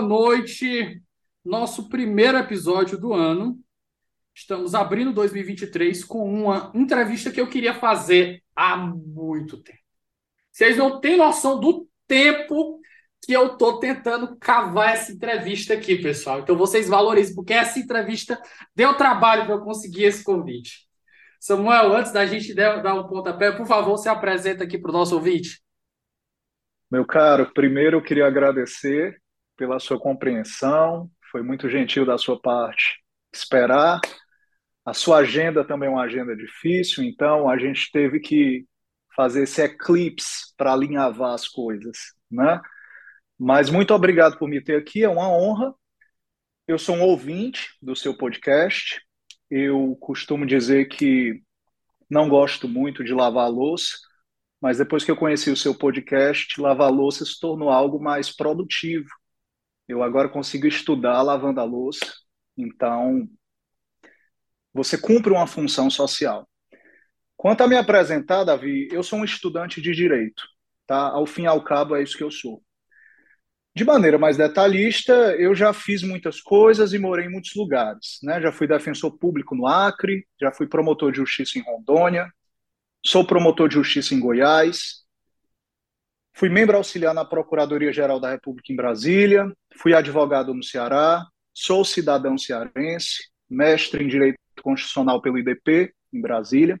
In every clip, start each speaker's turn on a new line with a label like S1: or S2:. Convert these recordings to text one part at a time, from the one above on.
S1: Boa noite. Nosso primeiro episódio do ano. Estamos abrindo 2023 com uma entrevista que eu queria fazer há muito tempo. Vocês não têm noção do tempo que eu estou tentando cavar essa entrevista aqui, pessoal. Então vocês valorizem, porque essa entrevista deu trabalho para eu conseguir esse convite. Samuel, antes da gente dar um pontapé, por favor, se apresenta aqui para o nosso ouvinte.
S2: Meu caro, primeiro eu queria agradecer pela sua compreensão, foi muito gentil da sua parte esperar. A sua agenda também é uma agenda difícil, então a gente teve que fazer esse eclipse para alinhavar as coisas, né? Mas muito obrigado por me ter aqui, é uma honra. Eu sou um ouvinte do seu podcast. Eu costumo dizer que não gosto muito de lavar louça, mas depois que eu conheci o seu podcast, lavar louça se tornou algo mais produtivo. Eu agora consigo estudar lavando a louça, então você cumpre uma função social. Quanto a me apresentar, Davi, eu sou um estudante de direito, tá? Ao fim e ao cabo é isso que eu sou. De maneira mais detalhista, eu já fiz muitas coisas e morei em muitos lugares. Né? Já fui defensor público no Acre, já fui promotor de justiça em Rondônia, sou promotor de justiça em Goiás, fui membro auxiliar na Procuradoria-Geral da República em Brasília, fui advogado no Ceará, sou cidadão cearense, mestre em Direito Constitucional pelo IDP, em Brasília,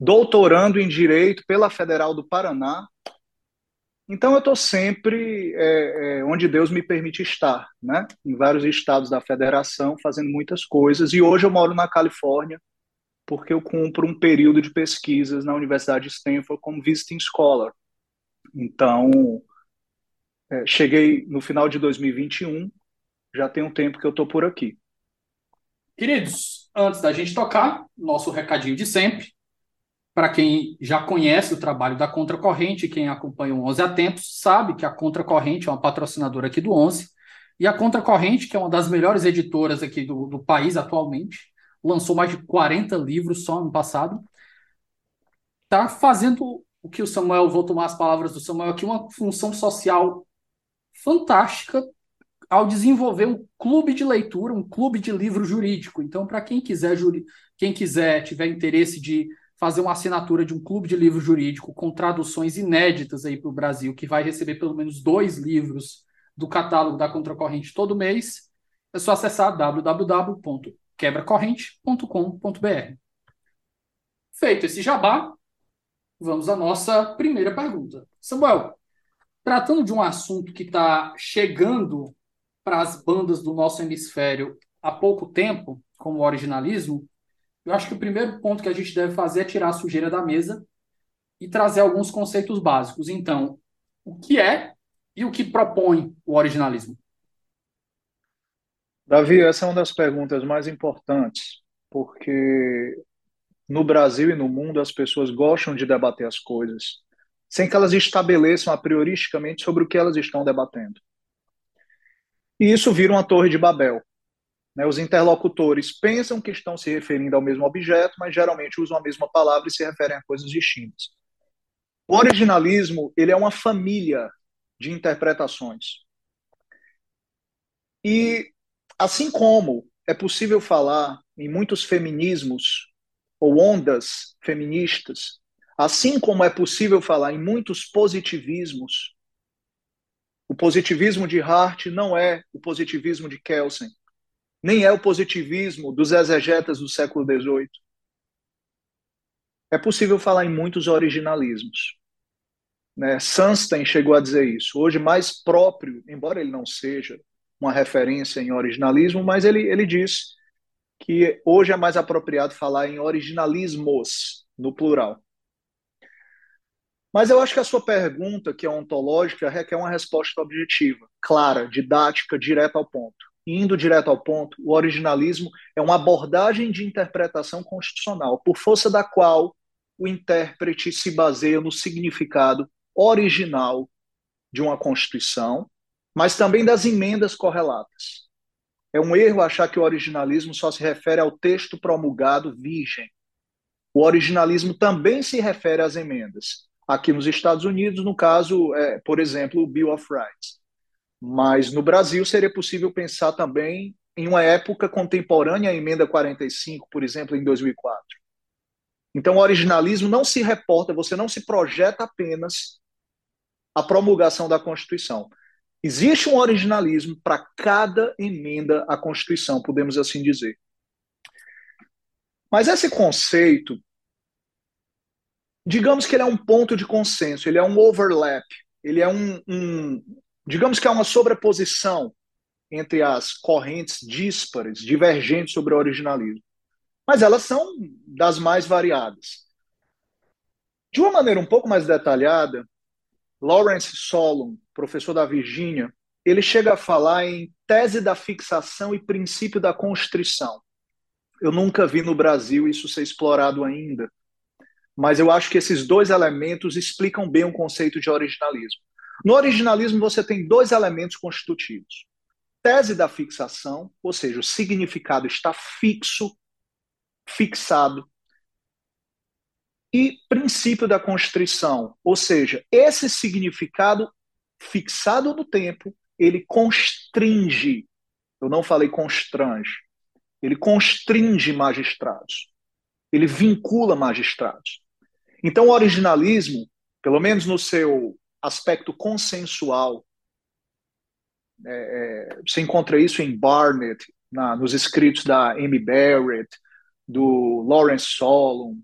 S2: doutorando em Direito pela Federal do Paraná, então eu estou sempre é, é, onde Deus me permite estar, né? Em vários estados da federação, fazendo muitas coisas. E hoje eu moro na Califórnia, porque eu cumpro um período de pesquisas na Universidade de Stanford como visiting scholar. Então, é, cheguei no final de 2021, já tem um tempo que eu estou por aqui.
S1: Queridos, antes da gente tocar, nosso recadinho de sempre. Para quem já conhece o trabalho da Contracorrente, quem acompanha o 11 há sabe que a Contracorrente é uma patrocinadora aqui do 11. E a Contracorrente, que é uma das melhores editoras aqui do, do país atualmente, lançou mais de 40 livros só ano passado, está fazendo o que o Samuel, vou tomar as palavras do Samuel aqui, uma função social fantástica ao desenvolver um clube de leitura, um clube de livro jurídico. Então, para quem quiser, quem quiser, tiver interesse de fazer uma assinatura de um clube de livro jurídico com traduções inéditas aí para o Brasil, que vai receber pelo menos dois livros do catálogo da Contracorrente todo mês, é só acessar www.quebracorrente.com.br. Feito esse jabá, vamos à nossa primeira pergunta. Samuel, tratando de um assunto que está chegando para as bandas do nosso hemisfério há pouco tempo, como o originalismo, eu acho que o primeiro ponto que a gente deve fazer é tirar a sujeira da mesa e trazer alguns conceitos básicos. Então, o que é e o que propõe o originalismo?
S2: Davi, essa é uma das perguntas mais importantes, porque no Brasil e no mundo as pessoas gostam de debater as coisas, sem que elas estabeleçam a prioristicamente sobre o que elas estão debatendo. E isso vira uma torre de Babel. Né? Os interlocutores pensam que estão se referindo ao mesmo objeto, mas geralmente usam a mesma palavra e se referem a coisas distintas. O originalismo ele é uma família de interpretações. E assim como é possível falar em muitos feminismos ou ondas feministas, assim como é possível falar em muitos positivismos, o positivismo de Hart não é o positivismo de Kelsen, nem é o positivismo dos exegetas do século XVIII. É possível falar em muitos originalismos. Né? Sunstein chegou a dizer isso. Hoje, mais próprio, embora ele não seja uma referência em originalismo, mas ele, ele diz que hoje é mais apropriado falar em originalismos, no plural. Mas eu acho que a sua pergunta, que é ontológica, requer uma resposta objetiva, clara, didática, direta ao ponto. indo direto ao ponto, o originalismo é uma abordagem de interpretação constitucional, por força da qual o intérprete se baseia no significado original de uma Constituição, mas também das emendas correlatas. É um erro achar que o originalismo só se refere ao texto promulgado virgem. O originalismo também se refere às emendas. Aqui nos Estados Unidos, no caso, é, por exemplo, o Bill of Rights. Mas no Brasil seria possível pensar também em uma época contemporânea à emenda 45, por exemplo, em 2004. Então, o originalismo não se reporta, você não se projeta apenas a promulgação da Constituição. Existe um originalismo para cada emenda à Constituição, podemos assim dizer. Mas esse conceito, digamos que ele é um ponto de consenso, ele é um overlap, ele é um, um digamos que é uma sobreposição entre as correntes díspares, divergentes sobre o originalismo. Mas elas são das mais variadas. De uma maneira um pouco mais detalhada, Lawrence Solon, professor da Virgínia, ele chega a falar em tese da fixação e princípio da constrição. Eu nunca vi no Brasil isso ser explorado ainda, mas eu acho que esses dois elementos explicam bem o conceito de originalismo. No originalismo, você tem dois elementos constitutivos: tese da fixação, ou seja, o significado está fixo, fixado, e princípio da constrição, ou seja, esse significado fixado no tempo, ele constringe. Eu não falei constrange. Ele constringe magistrados. Ele vincula magistrados. Então, o originalismo, pelo menos no seu aspecto consensual, é, é você encontra isso em Barnett, na, nos escritos da Amy Barrett, do Lawrence Solon,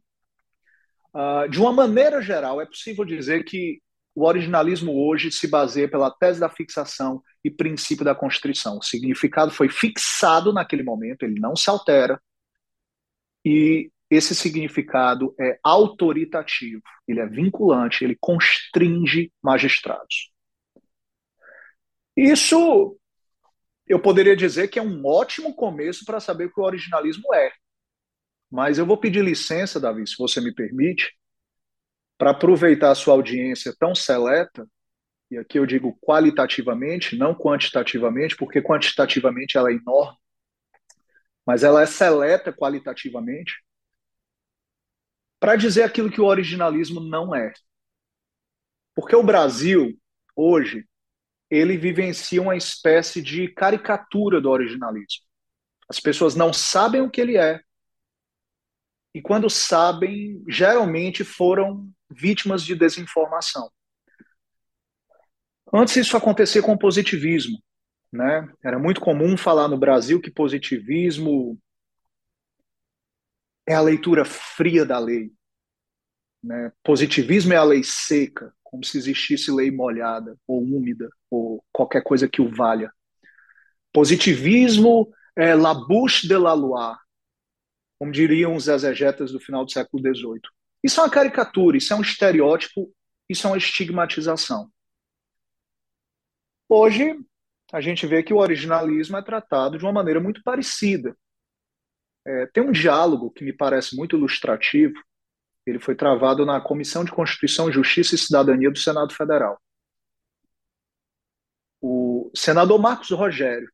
S2: Uh, de uma maneira geral, é possível dizer que o originalismo hoje se baseia pela tese da fixação e princípio da constrição. O significado foi fixado naquele momento, ele não se altera, e esse significado é autoritativo, ele é vinculante, ele constringe magistrados. Isso eu poderia dizer que é um ótimo começo para saber o que o originalismo é. Mas eu vou pedir licença, Davi, se você me permite, para aproveitar a sua audiência tão seleta, e aqui eu digo qualitativamente, não quantitativamente, porque quantitativamente ela é enorme, mas ela é seleta qualitativamente, para dizer aquilo que o originalismo não é. Porque o Brasil, hoje, ele vivencia uma espécie de caricatura do originalismo. As pessoas não sabem o que ele é, e quando sabem, geralmente foram vítimas de desinformação. Antes isso acontecia com o positivismo, né? Era muito comum falar no Brasil que positivismo é a leitura fria da lei. Né? Positivismo é a lei seca, como se existisse lei molhada ou úmida ou qualquer coisa que o valha. Positivismo é la bouche de la loi, como diriam os exegetas do final do século XVIII. Isso é uma caricatura, isso é um estereótipo, isso é uma estigmatização. Hoje, a gente vê que o originalismo é tratado de uma maneira muito parecida. É, tem um diálogo que me parece muito ilustrativo, ele foi travado na Comissão de Constituição, Justiça e Cidadania do Senado Federal. O senador Marcos Rogério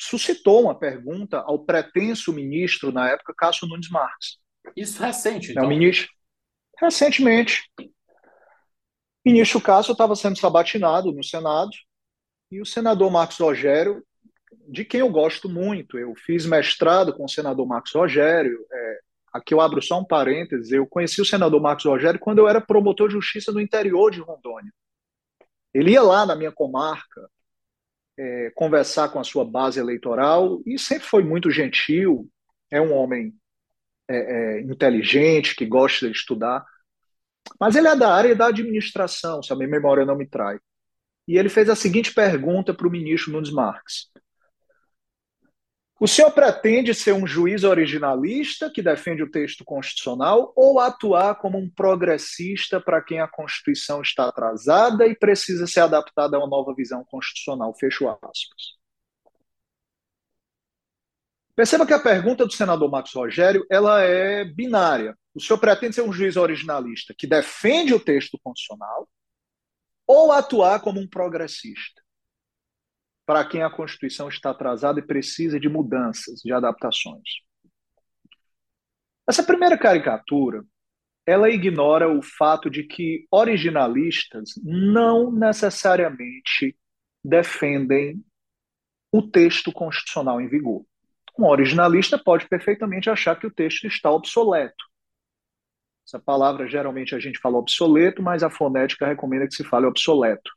S2: suscitou uma pergunta ao pretenso ministro, na época, Cássio Nunes Marques.
S1: Isso recente, então?
S2: É o ministro. Recentemente. O ministro Cássio estava sendo sabatinado no Senado e o senador Marcos Rogério, de quem eu gosto muito, eu fiz mestrado com o senador Marcos Rogério. É, aqui eu abro só um parênteses, eu conheci o senador Marcos Rogério quando eu era promotor de justiça no interior de Rondônia. Ele ia lá na minha comarca, é, conversar com a sua base eleitoral e sempre foi muito gentil. É um homem é, é, inteligente, que gosta de estudar. Mas ele é da área da administração, se a minha memória não me trai. E ele fez a seguinte pergunta para o ministro Nunes Marques: o senhor pretende ser um juiz originalista que defende o texto constitucional ou atuar como um progressista para quem a Constituição está atrasada e precisa ser adaptada a uma nova visão constitucional? Fecho aspas. Perceba que a pergunta do senador Marcos Rogério ela é binária. O senhor pretende ser um juiz originalista que defende o texto constitucional ou atuar como um progressista? para quem a Constituição está atrasada e precisa de mudanças, de adaptações. Essa primeira caricatura, ela ignora o fato de que originalistas não necessariamente defendem o texto constitucional em vigor. Um originalista pode perfeitamente achar que o texto está obsoleto. Essa palavra geralmente a gente fala obsoleto, mas a fonética recomenda que se fale obsoleto.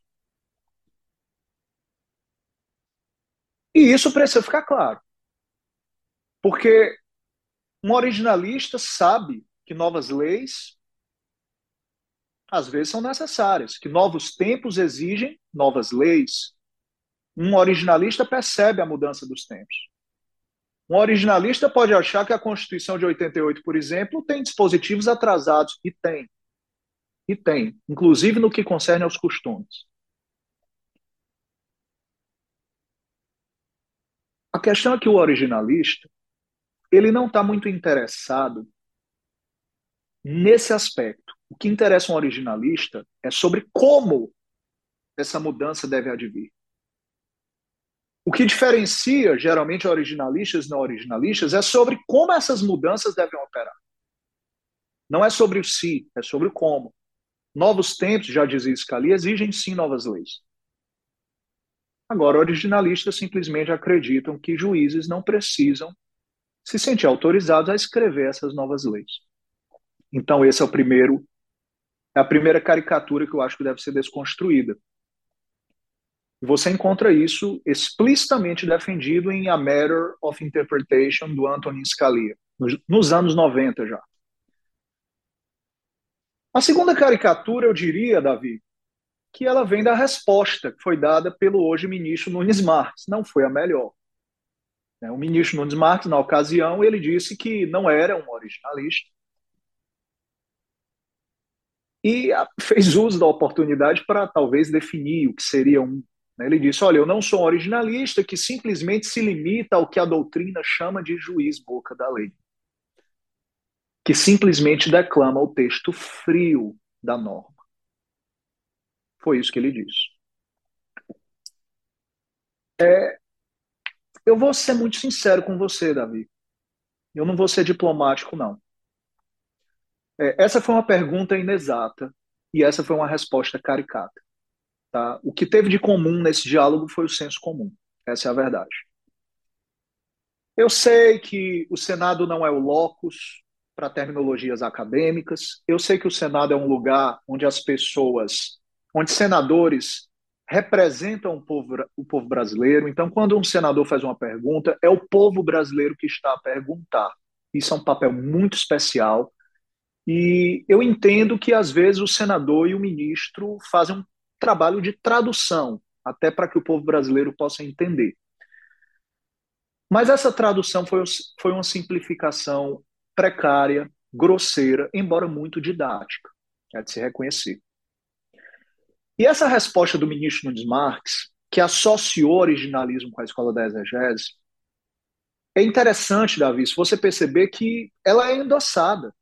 S2: E isso precisa ficar claro. Porque um originalista sabe que novas leis às vezes são necessárias, que novos tempos exigem novas leis. Um originalista percebe a mudança dos tempos. Um originalista pode achar que a Constituição de 88, por exemplo, tem dispositivos atrasados, e tem. E tem, inclusive no que concerne aos costumes. A questão é que o originalista ele não está muito interessado nesse aspecto. O que interessa um originalista é sobre como essa mudança deve advir. O que diferencia geralmente originalistas e não originalistas é sobre como essas mudanças devem operar. Não é sobre o se, é sobre o como. Novos tempos, já dizia Scalia, exigem sim novas leis. Agora, originalistas simplesmente acreditam que juízes não precisam se sentir autorizados a escrever essas novas leis. Então, esse é o primeiro, é a primeira caricatura que eu acho que deve ser desconstruída. E você encontra isso explicitamente defendido em A Matter of Interpretation, do Antonin Scalia, nos, nos anos 90 já. A segunda caricatura, eu diria, Davi, que ela vem da resposta que foi dada pelo hoje ministro Nunes Marques. Não foi a melhor. É, o ministro Nunes Marques, na ocasião, ele disse que não era um originalista e fez uso da oportunidade para talvez definir o que seria um. Né? Ele disse: Olha, eu não sou um originalista que simplesmente se limita ao que a doutrina chama de juiz boca da lei, que simplesmente declama o texto frio da norma. Foi isso que ele disse. É, eu vou ser muito sincero com você, Davi. Eu não vou ser diplomático, não. É, essa foi uma pergunta inexata e essa foi uma resposta caricata. Tá? O que teve de comum nesse diálogo foi o senso comum. Essa é a verdade. Eu sei que o Senado não é o locus para terminologias acadêmicas. Eu sei que o Senado é um lugar onde as pessoas onde senadores representam o povo, o povo brasileiro. Então, quando um senador faz uma pergunta, é o povo brasileiro que está a perguntar. Isso é um papel muito especial. E eu entendo que, às vezes, o senador e o ministro fazem um trabalho de tradução, até para que o povo brasileiro possa entender. Mas essa tradução foi, foi uma simplificação precária, grosseira, embora muito didática, é de se reconhecer. E essa resposta do ministro Nunes Marques, que associou originalismo com a escola da exegese, é interessante, Davi, se você perceber que ela é endossada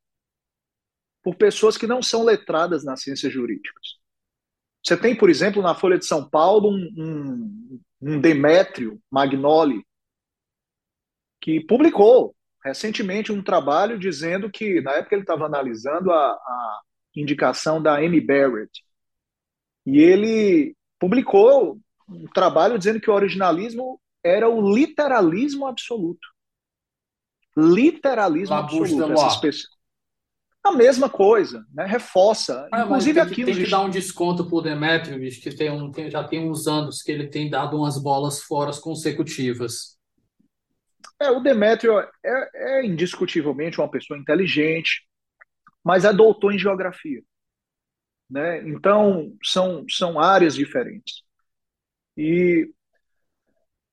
S2: por pessoas que não são letradas nas ciências jurídicas. Você tem, por exemplo, na Folha de São Paulo, um, um, um Demétrio Magnoli, que publicou recentemente um trabalho dizendo que, na época, ele estava analisando a, a indicação da Amy Barrett. E ele publicou um trabalho dizendo que o originalismo era o literalismo absoluto. Literalismo absoluto. Essas pessoas, a mesma coisa, né? reforça.
S1: Ah, Inclusive tem, aqui tem que dar um desconto para o Demetrius, que tem um, tem, já tem uns anos que ele tem dado umas bolas fora consecutivas.
S2: É, o Demétrio é, é, indiscutivelmente uma pessoa inteligente, mas é doutor em geografia. Né? Então, são, são áreas diferentes. E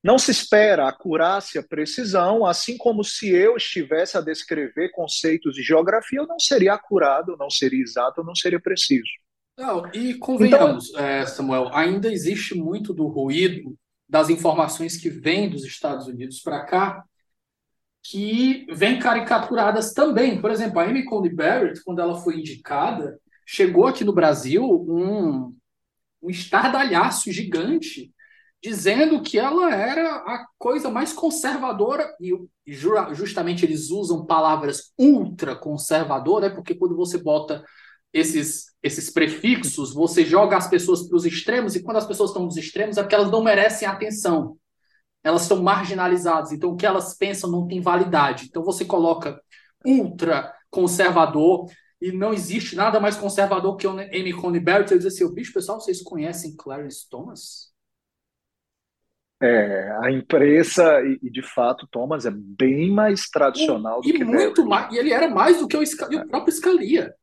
S2: não se espera acurácia, precisão, assim como se eu estivesse a descrever conceitos de geografia, eu não seria acurado, não seria exato, não seria preciso.
S1: Não, e convenhamos, então, é, Samuel, ainda existe muito do ruído das informações que vêm dos Estados Unidos para cá, que vêm caricaturadas também. Por exemplo, a Amy Coney Barrett, quando ela foi indicada, chegou aqui no Brasil um, um estardalhaço gigante dizendo que ela era a coisa mais conservadora, e justamente eles usam palavras ultra conservadora, é porque quando você bota esses, esses prefixos, você joga as pessoas para os extremos, e quando as pessoas estão nos extremos é porque elas não merecem atenção. Elas estão marginalizadas, então o que elas pensam não tem validade. Então você coloca ultra conservador, e não existe nada mais conservador que o Amy Coney Barrett. Eu disse assim, bicho, pessoal, vocês conhecem Clarence Thomas?
S2: É, a imprensa, e, e, de fato, Thomas é bem mais tradicional
S1: e,
S2: do que
S1: muito mais, E ele era mais do que o, o próprio Scalia.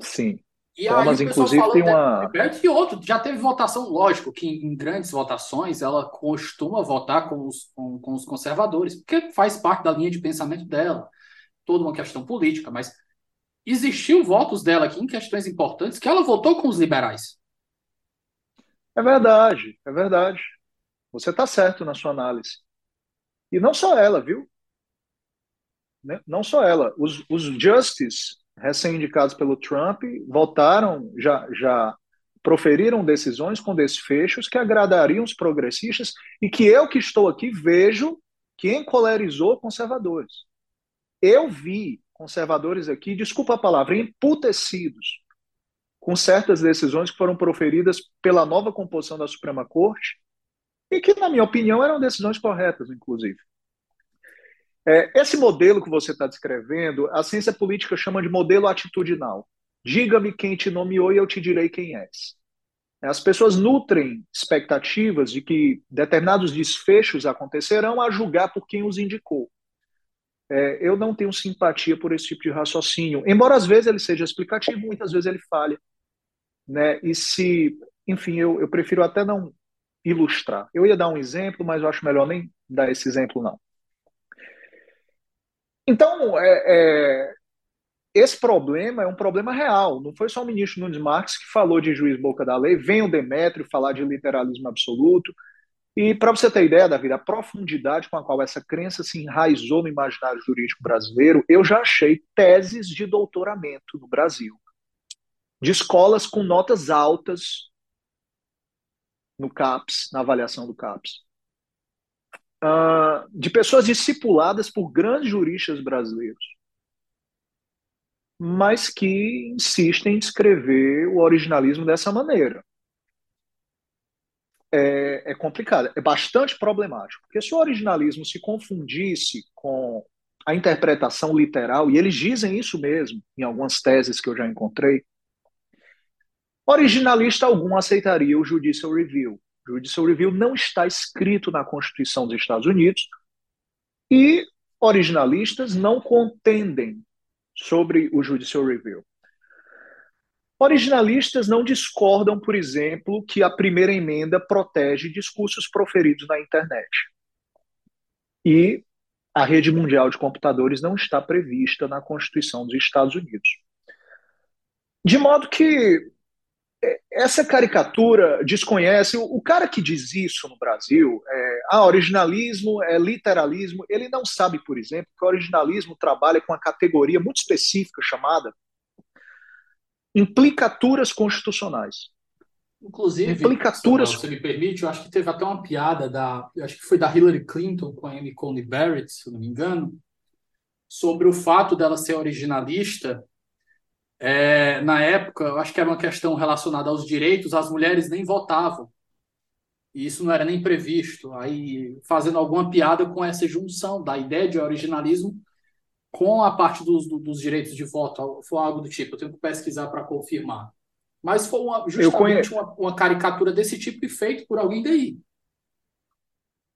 S2: Sim.
S1: E Thomas, inclusive, tem uma. E outro, já teve votação, lógico, que em grandes votações ela costuma votar com os, com, com os conservadores, porque faz parte da linha de pensamento dela. Toda uma questão política, mas existiu votos dela aqui em questões importantes que ela votou com os liberais.
S2: É verdade, é verdade. Você está certo na sua análise. E não só ela, viu? Né? Não só ela. Os, os justices recém-indicados pelo Trump votaram, já, já proferiram decisões com desfechos que agradariam os progressistas e que eu que estou aqui vejo que encolerizou conservadores. Eu vi conservadores aqui, desculpa a palavra, emputecidos com certas decisões que foram proferidas pela nova composição da Suprema Corte e que, na minha opinião, eram decisões corretas, inclusive. É, esse modelo que você está descrevendo, a ciência política chama de modelo atitudinal. Diga-me quem te nomeou e eu te direi quem és. As pessoas nutrem expectativas de que determinados desfechos acontecerão a julgar por quem os indicou. É, eu não tenho simpatia por esse tipo de raciocínio, embora às vezes ele seja explicativo, muitas vezes ele falha. Né? E se, enfim, eu, eu prefiro até não ilustrar. Eu ia dar um exemplo, mas eu acho melhor nem dar esse exemplo, não. Então, é, é, esse problema é um problema real. Não foi só o ministro Nunes Marques que falou de juiz boca da lei, vem o Demétrio falar de literalismo absoluto. E para você ter ideia, Davi, a profundidade com a qual essa crença se enraizou no imaginário jurídico brasileiro, eu já achei teses de doutoramento no Brasil, de escolas com notas altas no CAPS, na avaliação do CAPS. Uh, de pessoas discipuladas por grandes juristas brasileiros, mas que insistem em descrever o originalismo dessa maneira. É, é, complicado, é bastante problemático, porque se o originalismo se confundisse com a interpretação literal, e eles dizem isso mesmo em algumas teses que eu já encontrei, Originalista algum aceitaria o Judicial Review. O Judicial Review não está escrito na Constituição dos Estados Unidos e originalistas não contendem sobre o Judicial Review. Originalistas não discordam, por exemplo, que a primeira emenda protege discursos proferidos na internet. E a rede mundial de computadores não está prevista na Constituição dos Estados Unidos. De modo que essa caricatura desconhece o, cara que diz isso no Brasil, é, ah, originalismo é literalismo. Ele não sabe, por exemplo, que o originalismo trabalha com uma categoria muito específica chamada implicaturas constitucionais.
S1: Inclusive, Implicaturas... Você me permite, eu acho que teve até uma piada da, eu acho que foi da Hillary Clinton com a Amy Coney Barrett, se não me engano, sobre o fato dela ser originalista. É, na época, eu acho que era uma questão relacionada aos direitos, as mulheres nem votavam. E isso não era nem previsto. Aí, fazendo alguma piada com essa junção da ideia de originalismo com a parte dos, dos direitos de voto, foi algo do tipo. Eu tenho que pesquisar para confirmar. Mas foi uma, justamente uma, uma, caricatura desse tipo e feito por alguém daí.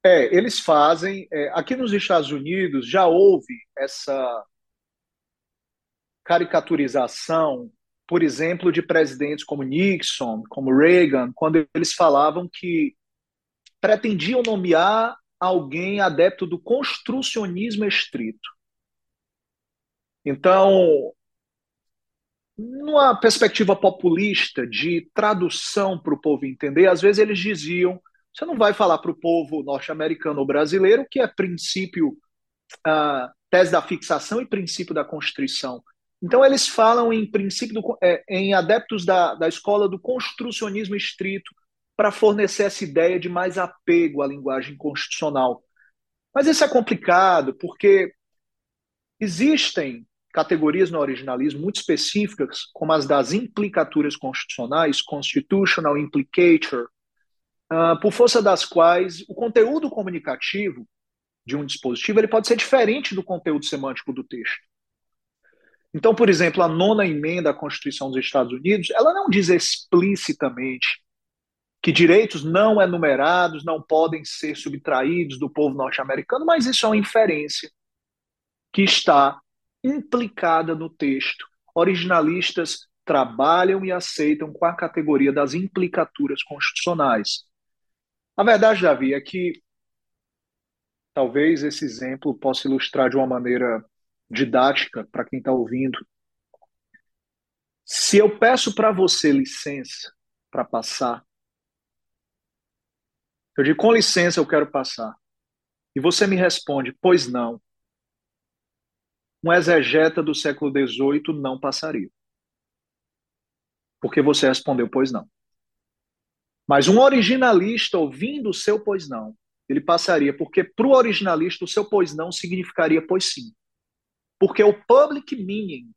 S2: É, eles fazem. É, aqui nos Estados Unidos já houve essa caricaturização, por exemplo, de presidentes como Nixon, como Reagan, quando eles falavam que pretendiam nomear alguém adepto do construcionismo estrito. Então, numa perspectiva populista de tradução para o povo entender, às vezes eles diziam: você não vai falar para o povo norte-americano ou brasileiro que é princípio, uh, tese da fixação e princípio da constrição. Então eles falam em princípio do, é, em adeptos da, da escola do construcionismo estrito para fornecer essa ideia de mais apego à linguagem constitucional. Mas isso é complicado porque existem categorias no originalismo muito específicas, como as das implicaturas constitucionais, constitutional implicature, uh, por força das quais o conteúdo comunicativo de um dispositivo ele pode ser diferente do conteúdo semântico do texto. Então, por exemplo, a nona emenda à Constituição dos Estados Unidos, ela não diz explicitamente que direitos não enumerados não podem ser subtraídos do povo norte-americano, mas isso é uma inferência que está implicada no texto. Originalistas trabalham e aceitam com a categoria das implicaturas constitucionais. A verdade, Davi, é que talvez esse exemplo possa ilustrar de uma maneira didática para quem está ouvindo. Se eu peço para você licença para passar, eu digo com licença, eu quero passar, e você me responde, pois não um exegeta do século XVIII não passaria. Porque você respondeu, pois não. Mas um originalista ouvindo o seu pois não, ele passaria, porque para o originalista o seu pois não significaria pois sim. Porque o public meaning,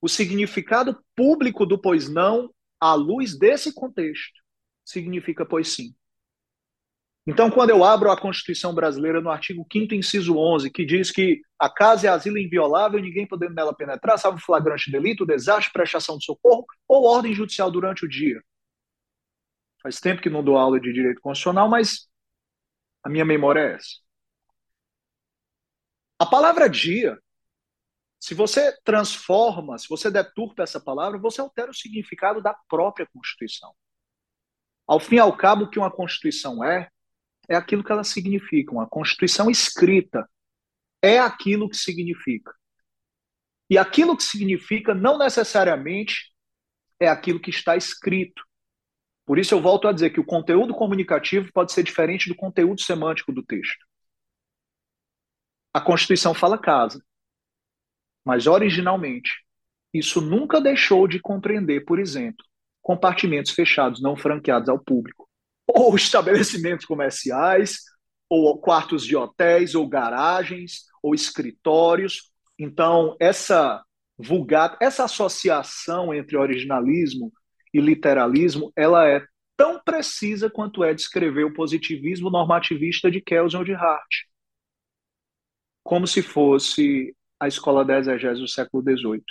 S2: o significado público do pois não, à luz desse contexto, significa pois sim. Então, quando eu abro a Constituição brasileira no artigo 5 inciso 11, que diz que a casa é asilo inviolável e ninguém podendo nela penetrar, salvo flagrante delito, desastre, prestação de socorro ou ordem judicial durante o dia. Faz tempo que não dou aula de direito constitucional, mas a minha memória é essa. A palavra dia, se você transforma, se você deturpa essa palavra, você altera o significado da própria Constituição. Ao fim e ao cabo, o que uma Constituição é, é aquilo que ela significa. Uma Constituição escrita é aquilo que significa. E aquilo que significa não necessariamente é aquilo que está escrito. Por isso eu volto a dizer que o conteúdo comunicativo pode ser diferente do conteúdo semântico do texto. A Constituição fala casa, mas originalmente isso nunca deixou de compreender, por exemplo, compartimentos fechados não franqueados ao público ou estabelecimentos comerciais, ou quartos de hotéis, ou garagens, ou escritórios. Então, essa vulgata, essa associação entre originalismo e literalismo, ela é tão precisa quanto é descrever o positivismo normativista de Kelsen ou de Hart. Como se fosse a escola da exegese do século XVIII.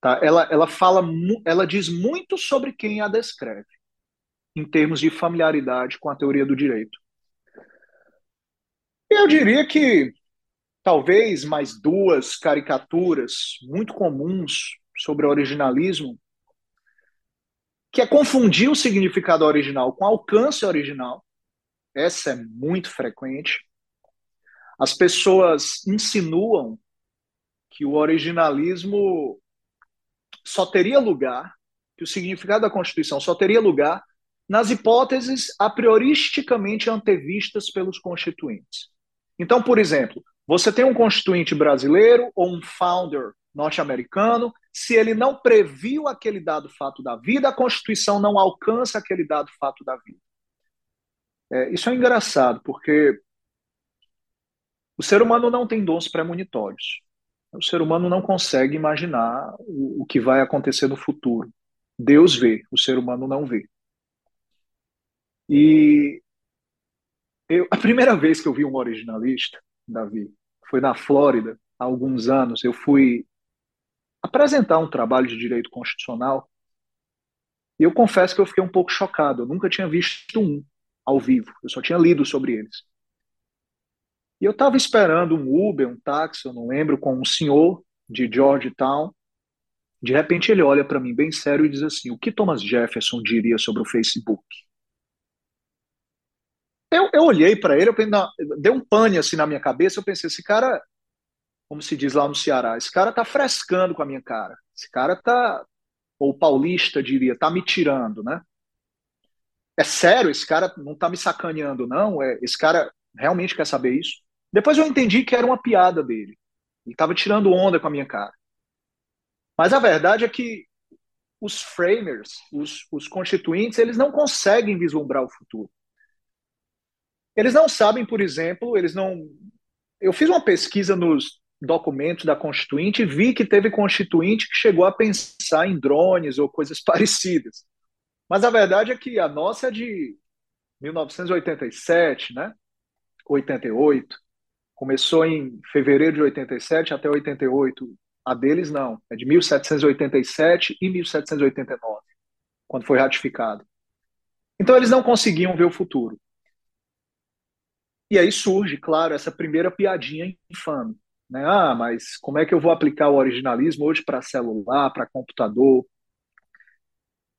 S2: Tá? Ela, ela fala, ela diz muito sobre quem a descreve em termos de familiaridade com a teoria do direito. Eu diria que talvez mais duas caricaturas muito comuns sobre originalismo, que é confundir o significado original com o alcance original. Essa é muito frequente. As pessoas insinuam que o originalismo só teria lugar, que o significado da Constituição só teria lugar nas hipóteses a prioristicamente antevistas pelos constituintes. Então, por exemplo, você tem um constituinte brasileiro ou um founder norte-americano, se ele não previu aquele dado fato da vida, a Constituição não alcança aquele dado fato da vida. É, isso é engraçado, porque o ser humano não tem dons premonitórios. O ser humano não consegue imaginar o, o que vai acontecer no futuro. Deus vê, o ser humano não vê. E eu, a primeira vez que eu vi um originalista, Davi, foi na Flórida, há alguns anos. Eu fui apresentar um trabalho de direito constitucional e eu confesso que eu fiquei um pouco chocado. Eu nunca tinha visto um ao vivo, eu só tinha lido sobre eles. E eu estava esperando um Uber, um táxi, eu não lembro, com um senhor de Georgetown. De repente ele olha para mim bem sério e diz assim: O que Thomas Jefferson diria sobre o Facebook? Eu, eu olhei para ele, eu pensei, não, deu um pane assim na minha cabeça. Eu pensei: esse cara, como se diz lá no Ceará, esse cara tá frescando com a minha cara. Esse cara tá, ou paulista diria, tá me tirando, né? É sério, esse cara não tá me sacaneando, não? É, esse cara realmente quer saber isso? Depois eu entendi que era uma piada dele. Ele estava tirando onda com a minha cara. Mas a verdade é que os framers, os, os constituintes, eles não conseguem vislumbrar o futuro. Eles não sabem, por exemplo, eles não. Eu fiz uma pesquisa nos documentos da Constituinte e vi que teve constituinte que chegou a pensar em drones ou coisas parecidas. Mas a verdade é que a nossa é de 1987, né? 88. Começou em fevereiro de 87 até 88. A deles não, é de 1787 e 1789, quando foi ratificado. Então eles não conseguiam ver o futuro. E aí surge, claro, essa primeira piadinha infame. Né? Ah, mas como é que eu vou aplicar o originalismo hoje para celular, para computador?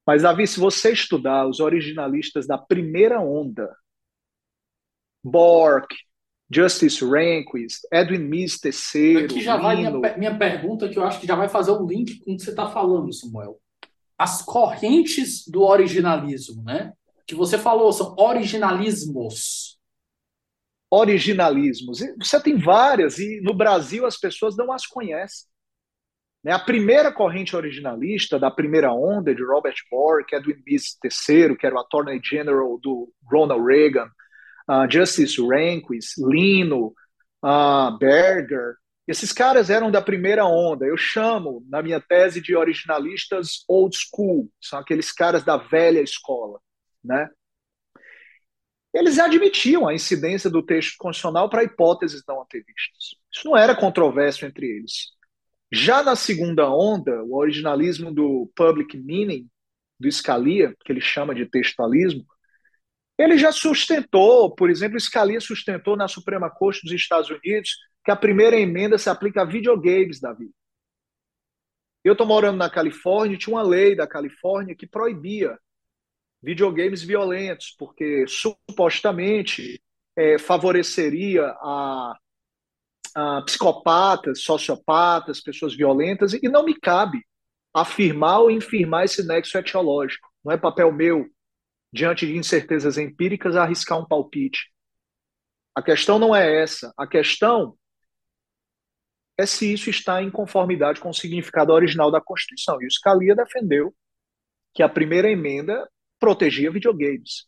S2: Mas, Davi, se você estudar os originalistas da primeira onda, Bork, Justice Rehnquist, Edwin Mies terceiro.
S1: Aqui já vai minha, minha pergunta, que eu acho que já vai fazer um link com o que você está falando, Samuel. As correntes do originalismo, né? Que você falou, são originalismos
S2: originalismos. Você tem várias, e no Brasil as pessoas não as conhecem. Né? A primeira corrente originalista da primeira onda de Robert Bork, Edwin Mies III, que era o Attorney General do Ronald Reagan, uh, Justice Rehnquist, Lino, uh, Berger, esses caras eram da primeira onda. Eu chamo, na minha tese, de originalistas old school. São aqueles caras da velha escola, né? eles admitiam a incidência do texto constitucional para hipóteses não antevistas. Isso não era controvérsia entre eles. Já na segunda onda, o originalismo do public meaning, do Scalia, que ele chama de textualismo, ele já sustentou, por exemplo, Scalia sustentou na Suprema Corte dos Estados Unidos que a primeira emenda se aplica a videogames, Davi. Eu estou morando na Califórnia, tinha uma lei da Califórnia que proibia videogames violentos, porque supostamente é, favoreceria a, a psicopatas, sociopatas, pessoas violentas, e não me cabe afirmar ou infirmar esse nexo etiológico. Não é papel meu, diante de incertezas empíricas, arriscar um palpite. A questão não é essa. A questão é se isso está em conformidade com o significado original da Constituição. E o Scalia defendeu que a primeira emenda protegia videogames.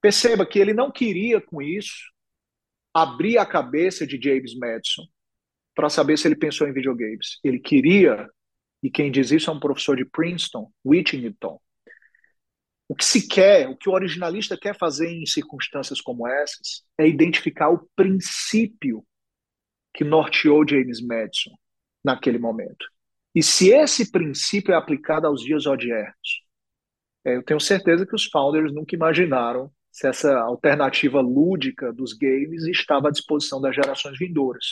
S2: Perceba que ele não queria, com isso, abrir a cabeça de James Madison para saber se ele pensou em videogames. Ele queria, e quem diz isso é um professor de Princeton, Whittington. O que se quer, o que o originalista quer fazer em circunstâncias como essas, é identificar o princípio que norteou James Madison naquele momento. E se esse princípio é aplicado aos dias odiernos, é, eu tenho certeza que os founders nunca imaginaram se essa alternativa lúdica dos games estava à disposição das gerações vindouras.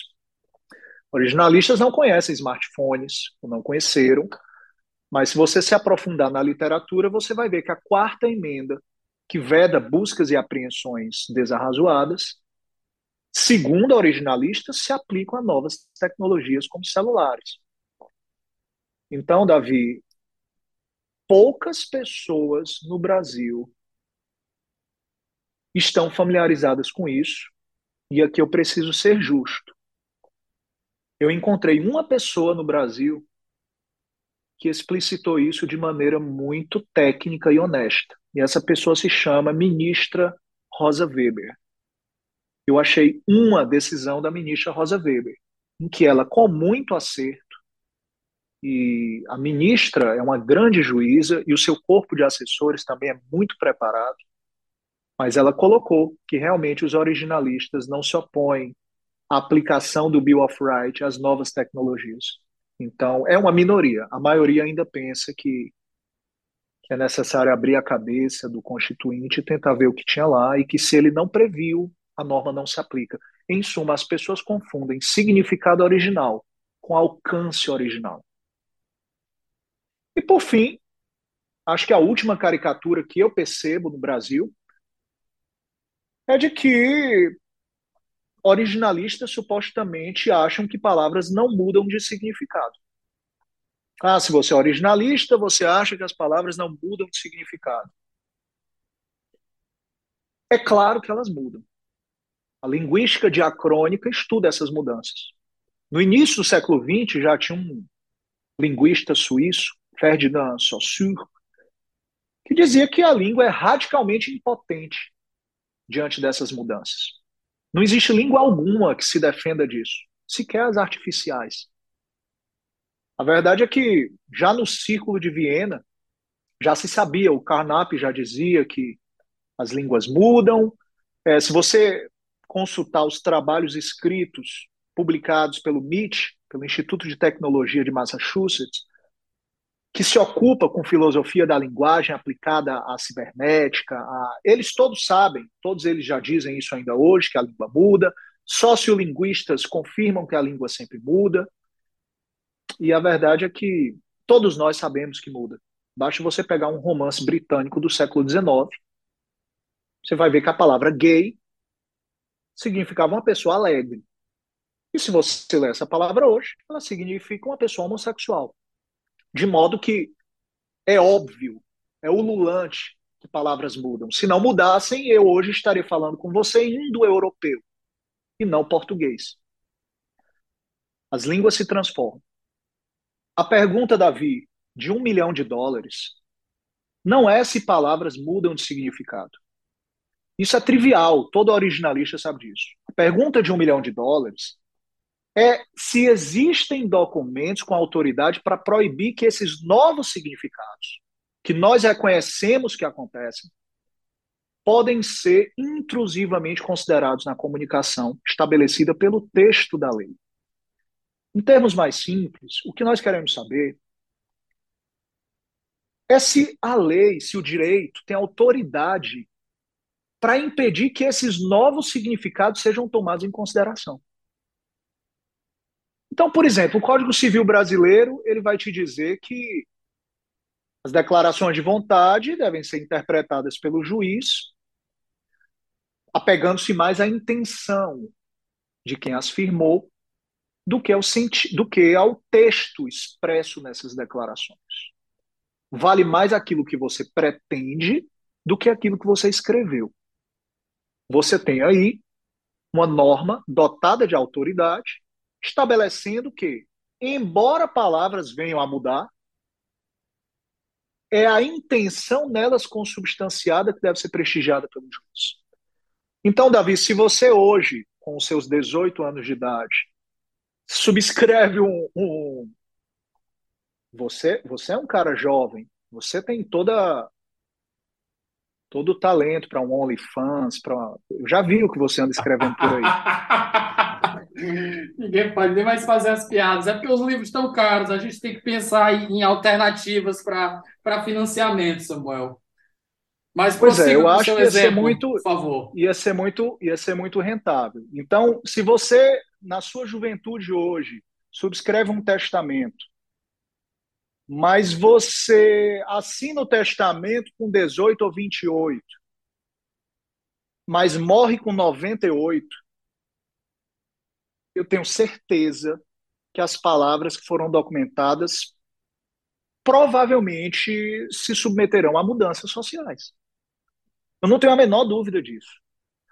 S2: Originalistas não conhecem smartphones, ou não conheceram, mas se você se aprofundar na literatura, você vai ver que a quarta emenda, que veda buscas e apreensões desarrazoadas, segundo originalistas, se aplicam a novas tecnologias como celulares. Então, Davi, poucas pessoas no Brasil estão familiarizadas com isso, e aqui eu preciso ser justo. eu encontrei uma pessoa no Brasil que explicitou isso de maneira muito técnica e honesta. E essa pessoa se chama ministra Rosa Weber. Eu achei uma decisão da ministra Rosa Weber, em que ela, com muito acerto, e a ministra é uma grande juíza e o seu corpo de assessores também é muito preparado, mas ela colocou que realmente os originalistas não se opõem à aplicação do Bill of Rights às novas tecnologias. Então, é uma minoria. A maioria ainda pensa que, que é necessário abrir a cabeça do constituinte e tentar ver o que tinha lá e que se ele não previu, a norma não se aplica. Em suma, as pessoas confundem significado original com alcance original. E por fim, acho que a última caricatura que eu percebo no Brasil é de que originalistas supostamente acham que palavras não mudam de significado. Ah, se você é originalista, você acha que as palavras não mudam de significado. É claro que elas mudam. A linguística diacrônica estuda essas mudanças. No início do século XX, já tinha um linguista suíço, Ferdinand Saussure, que dizia que a língua é radicalmente impotente diante dessas mudanças. Não existe língua alguma que se defenda disso, sequer as artificiais. A verdade é que já no Círculo de Viena já se sabia, o Carnap já dizia que as línguas mudam. É, se você consultar os trabalhos escritos publicados pelo MIT, pelo Instituto de Tecnologia de Massachusetts, que se ocupa com filosofia da linguagem aplicada à cibernética. Eles todos sabem, todos eles já dizem isso ainda hoje, que a língua muda. Sociolinguistas confirmam que a língua sempre muda. E a verdade é que todos nós sabemos que muda. Basta você pegar um romance britânico do século XIX, você vai ver que a palavra gay significava uma pessoa alegre. E se você ler essa palavra hoje, ela significa uma pessoa homossexual. De modo que é óbvio, é ululante que palavras mudam. Se não mudassem, eu hoje estaria falando com você indo-europeu e não português. As línguas se transformam. A pergunta, Davi, de um milhão de dólares, não é se palavras mudam de significado. Isso é trivial, todo originalista sabe disso. A pergunta de um milhão de dólares é se existem documentos com autoridade para proibir que esses novos significados, que nós reconhecemos que acontecem, podem ser intrusivamente considerados na comunicação estabelecida pelo texto da lei. Em termos mais simples, o que nós queremos saber é se a lei, se o direito tem autoridade para impedir que esses novos significados sejam tomados em consideração. Então, por exemplo, o Código Civil brasileiro ele vai te dizer que as declarações de vontade devem ser interpretadas pelo juiz, apegando-se mais à intenção de quem as firmou do que, ao do que ao texto expresso nessas declarações. Vale mais aquilo que você pretende do que aquilo que você escreveu. Você tem aí uma norma dotada de autoridade estabelecendo que, embora palavras venham a mudar, é a intenção nelas consubstanciada que deve ser prestigiada pelo juiz. Então, Davi, se você hoje, com os seus 18 anos de idade, subscreve um, um você, você é um cara jovem, você tem toda todo o talento para um OnlyFans, para eu já vi o que você anda escrevendo por aí.
S1: Ninguém pode nem mais fazer as piadas. É porque os livros estão caros. A gente tem que pensar em alternativas para financiamento, Samuel.
S2: Mas pois é, eu acho que ia exemplo, ser muito, por favor. Ia ser muito, ia ser muito rentável. Então, se você na sua juventude hoje subscreve um testamento, mas você assina o testamento com 18 ou 28, mas morre com 98, eu tenho certeza que as palavras que foram documentadas provavelmente se submeterão a mudanças sociais. Eu não tenho a menor dúvida disso.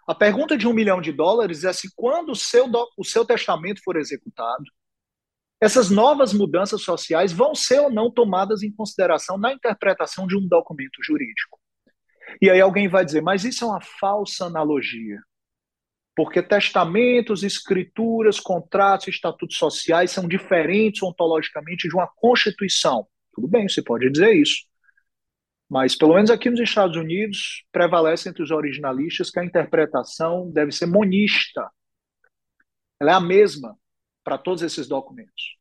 S2: A pergunta de um milhão de dólares é se quando o seu, o seu testamento for executado, essas novas mudanças sociais vão ser ou não tomadas em consideração na interpretação de um documento jurídico. E aí alguém vai dizer, mas isso é uma falsa analogia. Porque testamentos, escrituras, contratos, estatutos sociais são diferentes ontologicamente de uma constituição. Tudo bem, você pode dizer isso. Mas, pelo menos aqui nos Estados Unidos, prevalece entre os originalistas que a interpretação deve ser monista. Ela é a mesma para todos esses documentos.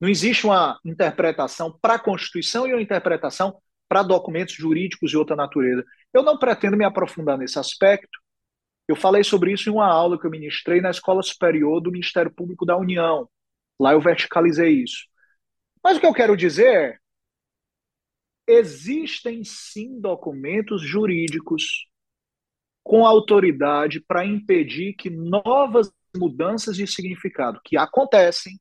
S2: Não existe uma interpretação para a Constituição e uma interpretação para documentos jurídicos de outra natureza. Eu não pretendo me aprofundar nesse aspecto. Eu falei sobre isso em uma aula que eu ministrei na Escola Superior do Ministério Público da União. Lá eu verticalizei isso. Mas o que eu quero dizer é: existem sim documentos jurídicos com autoridade para impedir que novas mudanças de significado que acontecem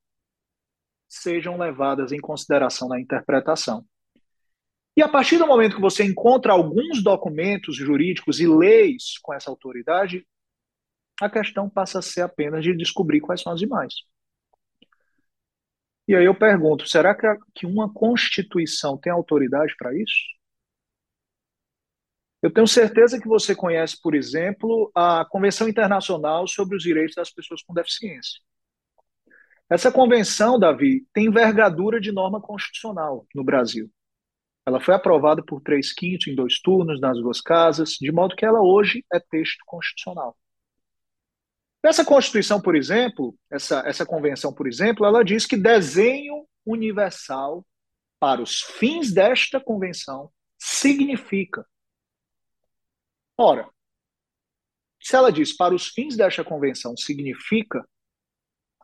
S2: sejam levadas em consideração na interpretação. E a partir do momento que você encontra alguns documentos jurídicos e leis com essa autoridade, a questão passa a ser apenas de descobrir quais são as demais. E aí eu pergunto: será que, uma Constituição tem autoridade para isso? Eu tenho certeza que você conhece, por exemplo, a Convenção Internacional sobre os Direitos das Pessoas com Deficiência. Essa convenção, Davi, tem envergadura de norma constitucional no Brasil. Ela foi aprovada por três quintos em dois turnos nas duas casas, de modo que ela hoje é texto constitucional. Essa Constituição, por exemplo, essa, essa convenção, por exemplo, ela diz que desenho universal para os fins desta convenção significa. Ora, se ela diz para os fins desta convenção significa,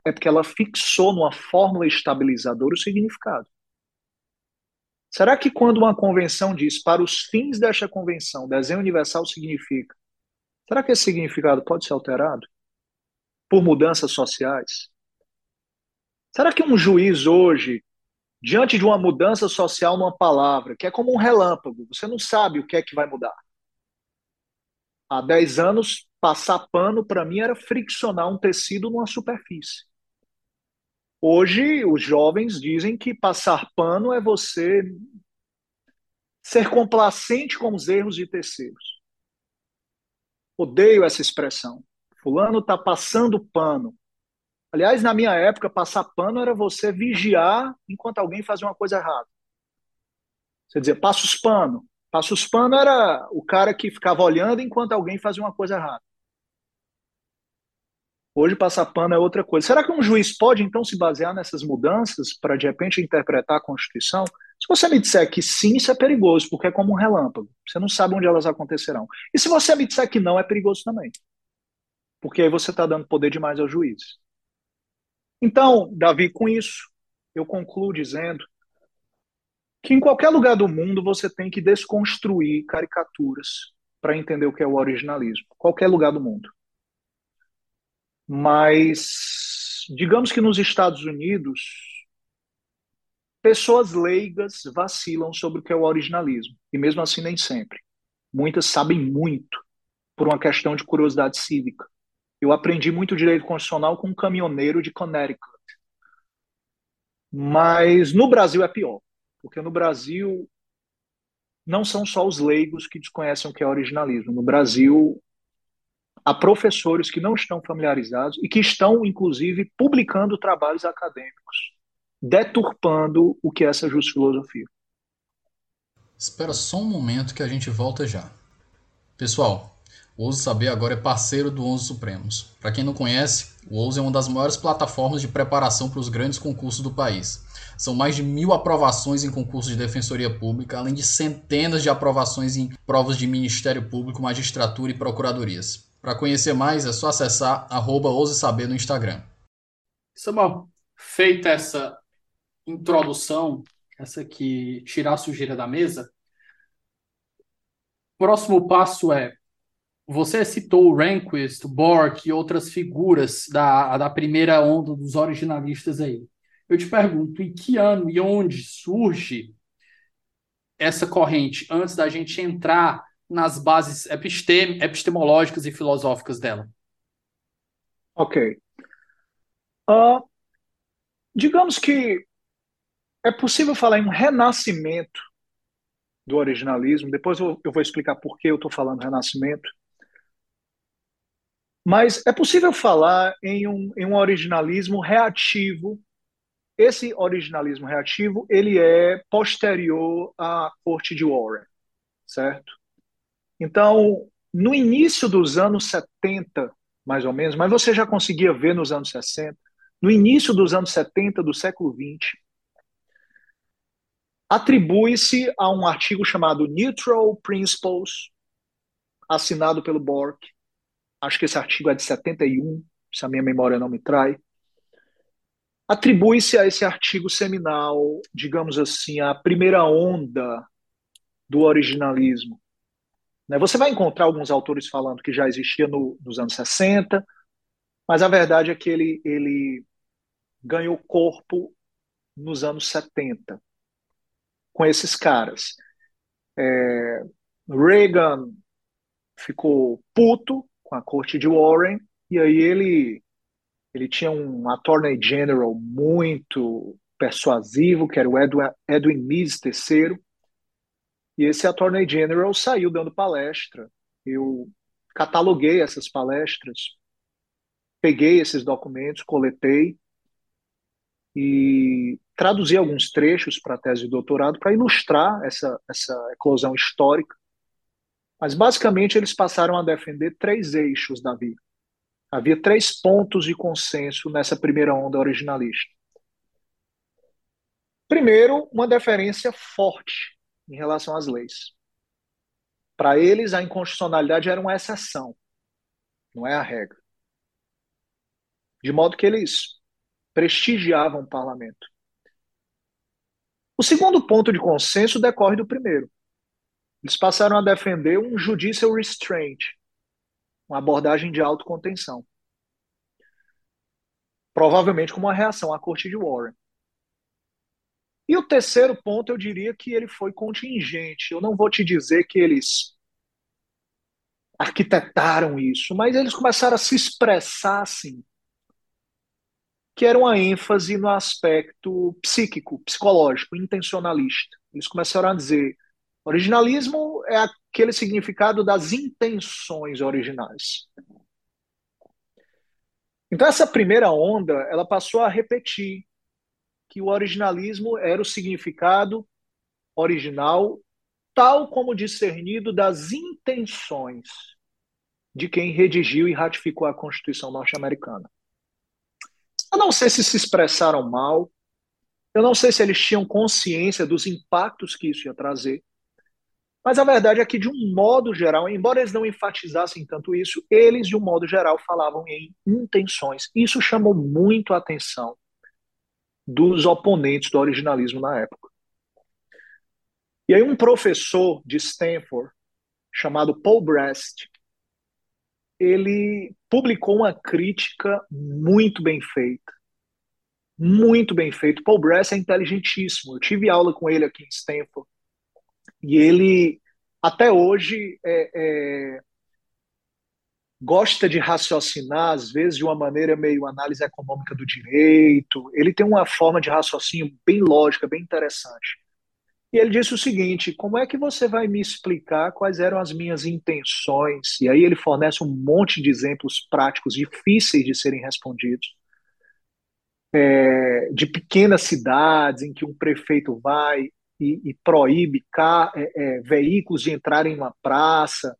S2: é porque ela fixou numa fórmula estabilizadora o significado. Será que quando uma convenção diz para os fins desta convenção, desenho universal significa, será que esse significado pode ser alterado por mudanças sociais? Será que um juiz hoje, diante de uma mudança social numa palavra, que é como um relâmpago, você não sabe o que é que vai mudar? Há 10 anos, passar pano para mim era friccionar um tecido numa superfície. Hoje, os jovens dizem que passar pano é você ser complacente com os erros de terceiros. Odeio essa expressão. Fulano está passando pano. Aliás, na minha época, passar pano era você vigiar enquanto alguém fazia uma coisa errada. Você dizia, passa os pano. Passa os pano era o cara que ficava olhando enquanto alguém fazia uma coisa errada. Hoje passar pano é outra coisa. Será que um juiz pode então se basear nessas mudanças para de repente interpretar a Constituição? Se você me disser que sim, isso é perigoso, porque é como um relâmpago. Você não sabe onde elas acontecerão. E se você me disser que não, é perigoso também. Porque aí você está dando poder demais ao juiz. Então, Davi, com isso, eu concluo dizendo que em qualquer lugar do mundo você tem que desconstruir caricaturas para entender o que é o originalismo. Qualquer lugar do mundo. Mas, digamos que nos Estados Unidos, pessoas leigas vacilam sobre o que é o originalismo, e mesmo assim nem sempre. Muitas sabem muito por uma questão de curiosidade cívica. Eu aprendi muito direito constitucional com um caminhoneiro de Connecticut. Mas no Brasil é pior, porque no Brasil não são só os leigos que desconhecem o que é originalismo. No Brasil, a professores que não estão familiarizados e que estão, inclusive, publicando trabalhos acadêmicos, deturpando o que é essa justa filosofia.
S3: Espera só um momento que a gente volta já. Pessoal, o Ouso Saber agora é parceiro do Onze Supremos. Para quem não conhece, o Ouso é uma das maiores plataformas de preparação para os grandes concursos do país. São mais de mil aprovações em concursos de defensoria pública, além de centenas de aprovações em provas de Ministério Público, magistratura e procuradorias. Para conhecer mais, é só acessar arroba Ouse Saber no Instagram.
S1: Samuel, feita essa introdução, essa que tirar a sujeira da mesa, próximo passo é você citou o Rehnquist, Bork e outras figuras da, da primeira onda dos originalistas aí. Eu te pergunto, em que ano e onde surge essa corrente, antes da gente entrar nas bases epistem epistemológicas e filosóficas dela?
S2: Ok. Uh, digamos que é possível falar em um renascimento do originalismo. Depois eu, eu vou explicar por que eu estou falando renascimento. Mas é possível falar em um, em um originalismo reativo. Esse originalismo reativo ele é posterior à corte de Warren, certo? Então, no início dos anos 70, mais ou menos, mas você já conseguia ver nos anos 60, no início dos anos 70 do século 20, atribui-se a um artigo chamado Neutral Principles, assinado pelo Bork. Acho que esse artigo é de 71, se a minha memória não me trai. Atribui-se a esse artigo seminal, digamos assim, a primeira onda do originalismo. Né, você vai encontrar alguns autores falando que já existia no, nos anos 60, mas a verdade é que ele, ele ganhou corpo nos anos 70 com esses caras. É, Reagan ficou puto com a corte de Warren e aí ele ele tinha um attorney general muito persuasivo, que era o Edwin, Edwin Meese III, e esse attorney general saiu dando palestra. Eu cataloguei essas palestras, peguei esses documentos, coletei e traduzi alguns trechos para a tese de doutorado para ilustrar essa, essa eclosão histórica. Mas, basicamente, eles passaram a defender três eixos da vida. Havia três pontos de consenso nessa primeira onda originalista. Primeiro, uma deferência forte em relação às leis. Para eles, a inconstitucionalidade era uma exceção, não é a regra. De modo que eles prestigiavam o parlamento. O segundo ponto de consenso decorre do primeiro. Eles passaram a defender um judicial restraint, uma abordagem de autocontenção. Provavelmente como uma reação à corte de Warren. E o terceiro ponto, eu diria que ele foi contingente. Eu não vou te dizer que eles arquitetaram isso, mas eles começaram a se expressar assim que era uma ênfase no aspecto psíquico, psicológico, intencionalista. Eles começaram a dizer: originalismo é aquele significado das intenções originais. Então essa primeira onda, ela passou a repetir que o originalismo era o significado original tal como discernido das intenções de quem redigiu e ratificou a Constituição norte-americana. Eu não sei se se expressaram mal, eu não sei se eles tinham consciência dos impactos que isso ia trazer, mas a verdade é que, de um modo geral, embora eles não enfatizassem tanto isso, eles, de um modo geral, falavam em intenções. Isso chamou muito a atenção dos oponentes do originalismo na época. E aí, um professor de Stanford, chamado Paul Brest, ele publicou uma crítica muito bem feita. Muito bem feito. Paul Bress é inteligentíssimo. Eu tive aula com ele aqui em Stanford. E ele, até hoje, é, é, gosta de raciocinar, às vezes, de uma maneira meio análise econômica do direito. Ele tem uma forma de raciocínio bem lógica, bem interessante. E ele disse o seguinte: como é que você vai me explicar quais eram as minhas intenções? E aí ele fornece um monte de exemplos práticos difíceis de serem respondidos. É, de pequenas cidades em que um prefeito vai e, e proíbe é, é, veículos de entrarem numa praça.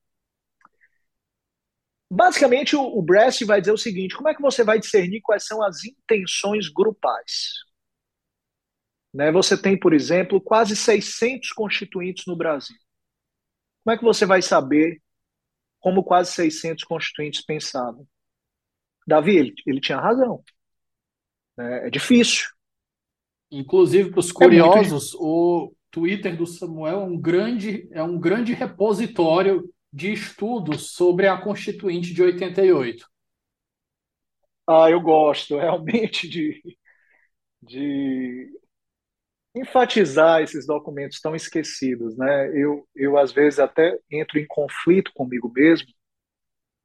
S2: Basicamente, o, o Brest vai dizer o seguinte: como é que você vai discernir quais são as intenções grupais? Né? Você tem, por exemplo, quase 600 constituintes no Brasil. Como é que você vai saber como quase 600 constituintes pensavam? Davi, ele, ele tinha razão. É, é difícil.
S1: Inclusive, para os curiosos, é o Twitter do Samuel é um grande, é um grande repositório de estudos sobre a Constituinte de 88.
S2: Ah, eu gosto realmente de, de enfatizar esses documentos tão esquecidos, né? Eu, eu às vezes até entro em conflito comigo mesmo,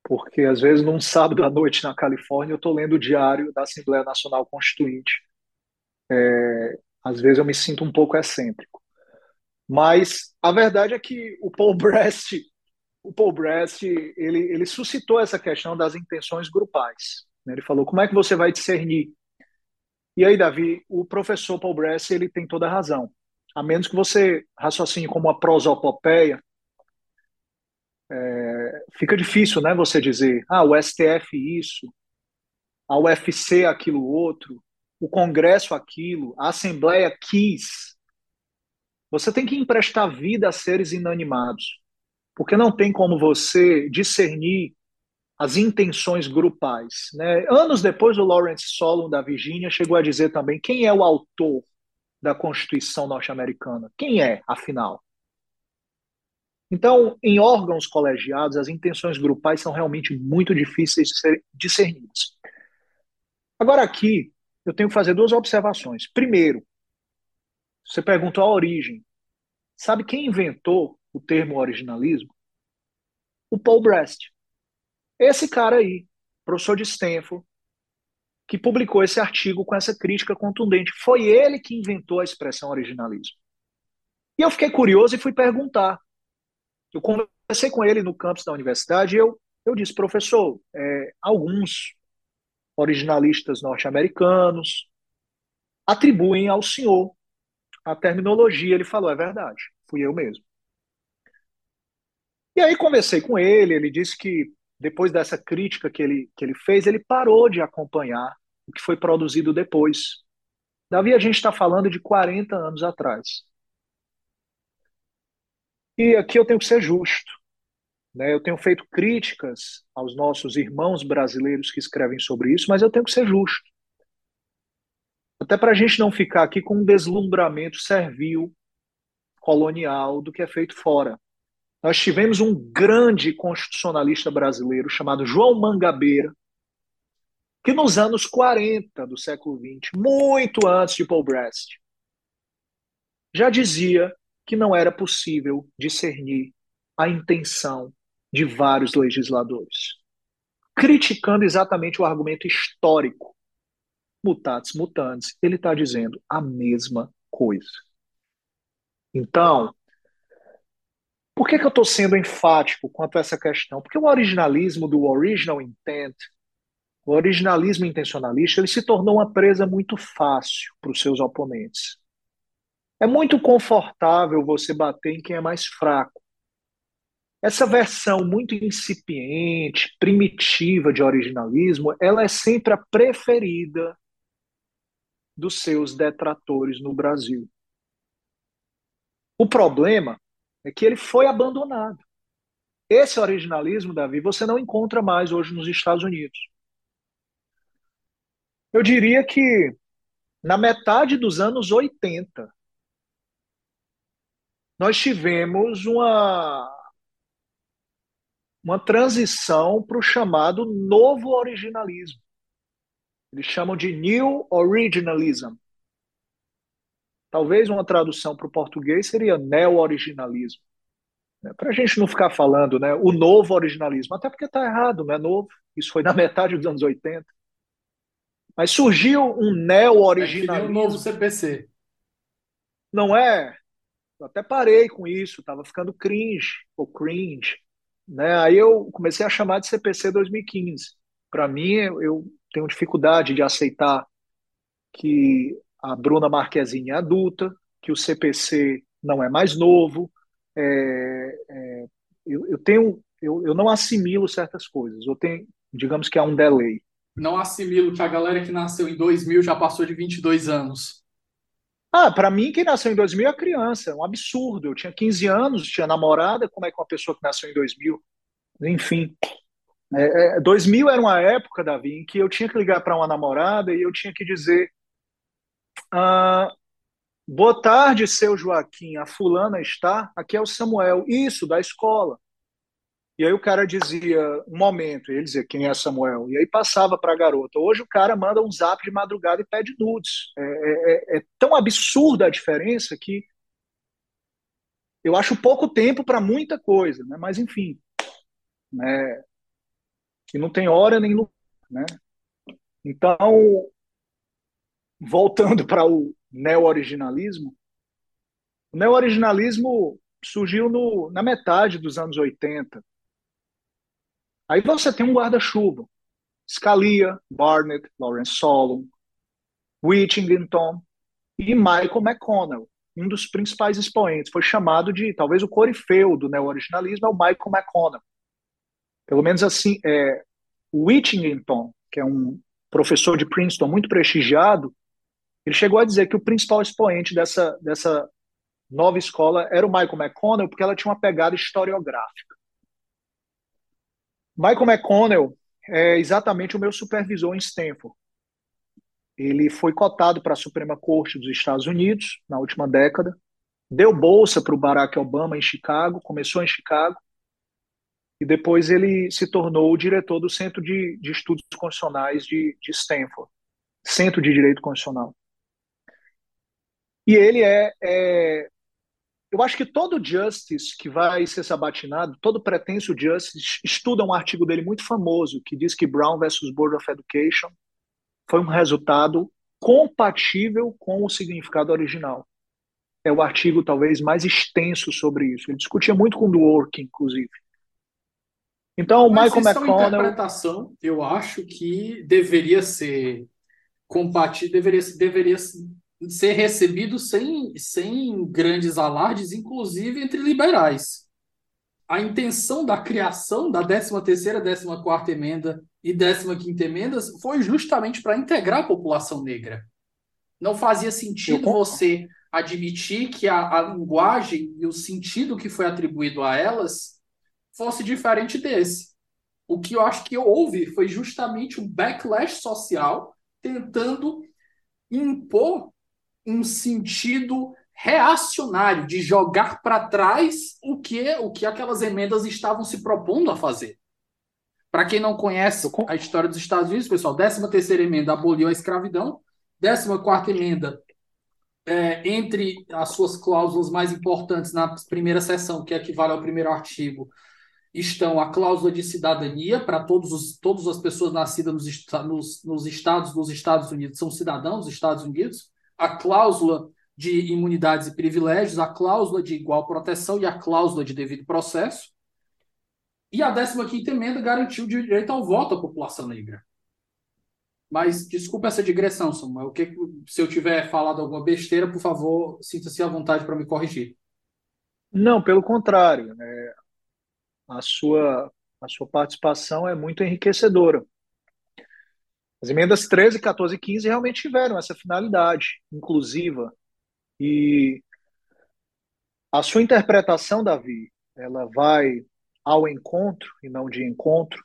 S2: porque às vezes num sábado à noite na Califórnia eu estou lendo o diário da Assembleia Nacional Constituinte É, às vezes eu me sinto um pouco excêntrico. Mas a verdade é que o Paul Brest, o Paul Brest, ele, ele suscitou essa questão das intenções grupais. Né? Ele falou: como é que você vai discernir? E aí, Davi, o professor Paul Brest ele tem toda a razão. A menos que você raciocine como uma prosopopeia, é, fica difícil, né? Você dizer, ah, o STF isso, a UFC aquilo outro, o Congresso aquilo, a Assembleia quis. Você tem que emprestar vida a seres inanimados, porque não tem como você discernir as intenções grupais. Né? Anos depois, o Lawrence Solon da Virgínia chegou a dizer também quem é o autor da Constituição norte-americana. Quem é, afinal? Então, em órgãos colegiados, as intenções grupais são realmente muito difíceis de ser discernidas. Agora, aqui, eu tenho que fazer duas observações. Primeiro, você perguntou a origem. Sabe quem inventou o termo originalismo? O Paul Brest. Esse cara aí, professor de Stanford, que publicou esse artigo com essa crítica contundente. Foi ele que inventou a expressão originalismo. E eu fiquei curioso e fui perguntar. Eu conversei com ele no campus da universidade e eu, eu disse, professor, é, alguns originalistas norte-americanos atribuem ao senhor a terminologia. Ele falou, é verdade, fui eu mesmo. E aí conversei com ele, ele disse que depois dessa crítica que ele, que ele fez, ele parou de acompanhar o que foi produzido depois. Davi, a gente está falando de 40 anos atrás. E aqui eu tenho que ser justo. Né? Eu tenho feito críticas aos nossos irmãos brasileiros que escrevem sobre isso, mas eu tenho que ser justo. Até para a gente não ficar aqui com um deslumbramento servil, colonial, do que é feito fora. Nós tivemos um grande constitucionalista brasileiro chamado João Mangabeira, que nos anos 40 do século XX, muito antes de Paul Brest, já dizia que não era possível discernir a intenção de vários legisladores, criticando exatamente o argumento histórico. Mutatis mutandis, ele está dizendo a mesma coisa. Então, por que, que eu estou sendo enfático quanto a essa questão? Porque o originalismo do original intent, o originalismo intencionalista, ele se tornou uma presa muito fácil para os seus oponentes. É muito confortável você bater em quem é mais fraco. Essa versão muito incipiente, primitiva de originalismo, ela é sempre a preferida dos seus detratores no Brasil. O problema é que ele foi abandonado. Esse originalismo, Davi, você não encontra mais hoje nos Estados Unidos. Eu diria que na metade dos anos 80, nós tivemos uma, uma transição para o chamado novo originalismo. Eles chamam de New Originalism. Talvez uma tradução para o português seria neo-originalismo. Né? Para a gente não ficar falando né, o novo originalismo, até porque está errado, não é novo. Isso foi na metade dos anos 80. Mas surgiu um neo-originalismo. É
S1: um novo CPC.
S2: Não é? Eu até parei com isso, estava ficando cringe, ou cringe. Né? Aí eu comecei a chamar de CPC 2015. Para mim, eu tenho dificuldade de aceitar que a Bruna Marquezine é adulta, que o CPC não é mais novo. É, é, eu, eu, tenho, eu, eu não assimilo certas coisas. Eu tenho, digamos que há um delay.
S1: Não assimilo que a galera que nasceu em 2000 já passou de 22 anos.
S2: Ah, para mim, quem nasceu em 2000 é criança, é um absurdo. Eu tinha 15 anos, tinha namorada, como é que uma pessoa que nasceu em 2000? Enfim. É, é, 2000 era uma época, Davi, em que eu tinha que ligar para uma namorada e eu tinha que dizer: ah, boa tarde, seu Joaquim. A fulana está? Aqui é o Samuel. Isso, da escola. E aí o cara dizia, um momento, ele dizia, quem é Samuel? E aí passava para a garota. Hoje o cara manda um zap de madrugada e pede nudes. É, é, é, é tão absurda a diferença que eu acho pouco tempo para muita coisa, né? mas enfim. Né? Que não tem hora nem lugar. Né? Então, voltando para o neo-originalismo, o neo-originalismo surgiu no, na metade dos anos 80. Aí você tem um guarda-chuva. Scalia, Barnett, Lawrence Solon, Whittington e Michael McConnell, um dos principais expoentes. Foi chamado de, talvez, o corifeu do neo-originalismo é o Michael McConnell. Pelo menos assim, é, Whittington, que é um professor de Princeton muito prestigiado, ele chegou a dizer que o principal expoente dessa, dessa nova escola era o Michael McConnell, porque ela tinha uma pegada historiográfica. Michael McConnell é exatamente o meu supervisor em Stanford. Ele foi cotado para a Suprema Corte dos Estados Unidos na última década, deu bolsa para o Barack Obama em Chicago, começou em Chicago, e depois ele se tornou o diretor do Centro de, de Estudos Constitucionais de, de Stanford, Centro de Direito Constitucional. E ele é, é, Eu acho que todo justice que vai ser sabatinado, todo pretenso justice, estuda um artigo dele muito famoso que diz que Brown versus Board of Education foi um resultado compatível com o significado original. É o artigo talvez mais extenso sobre isso. Ele discutia muito com o Dworkin, inclusive. Então, o Mas Michael
S1: McConnell. É uma interpretação, eu acho que deveria ser compatível, deveria, deveria ser recebido sem, sem grandes alardes, inclusive entre liberais. A intenção da criação da 13ª, 14ª emenda e 15ª emendas foi justamente para integrar a população negra. Não fazia sentido você admitir que a, a linguagem e o sentido que foi atribuído a elas fosse diferente desse. O que eu acho que houve foi justamente um backlash social tentando impor um sentido reacionário de jogar para trás o que o que aquelas emendas estavam se propondo a fazer. Para quem não conhece a história dos Estados Unidos, pessoal, 13 terceira emenda aboliu a escravidão, 14 quarta emenda é, entre as suas cláusulas mais importantes na primeira seção, que equivale ao primeiro artigo, estão a cláusula de cidadania para todos os, todas as pessoas nascidas nos, nos, nos estados dos Estados Unidos são cidadãos dos Estados Unidos a cláusula de imunidades e privilégios, a cláusula de igual proteção e a cláusula de devido processo. E a 15ª emenda garantiu o direito ao voto à população negra. Mas desculpa essa digressão, Samuel. O que, se eu tiver falado alguma besteira, por favor, sinta-se à vontade para me corrigir.
S2: Não, pelo contrário. Né? A, sua, a sua participação é muito enriquecedora. As emendas 13, 14 e 15 realmente tiveram essa finalidade inclusiva. E a sua interpretação, Davi, ela vai ao encontro e não de encontro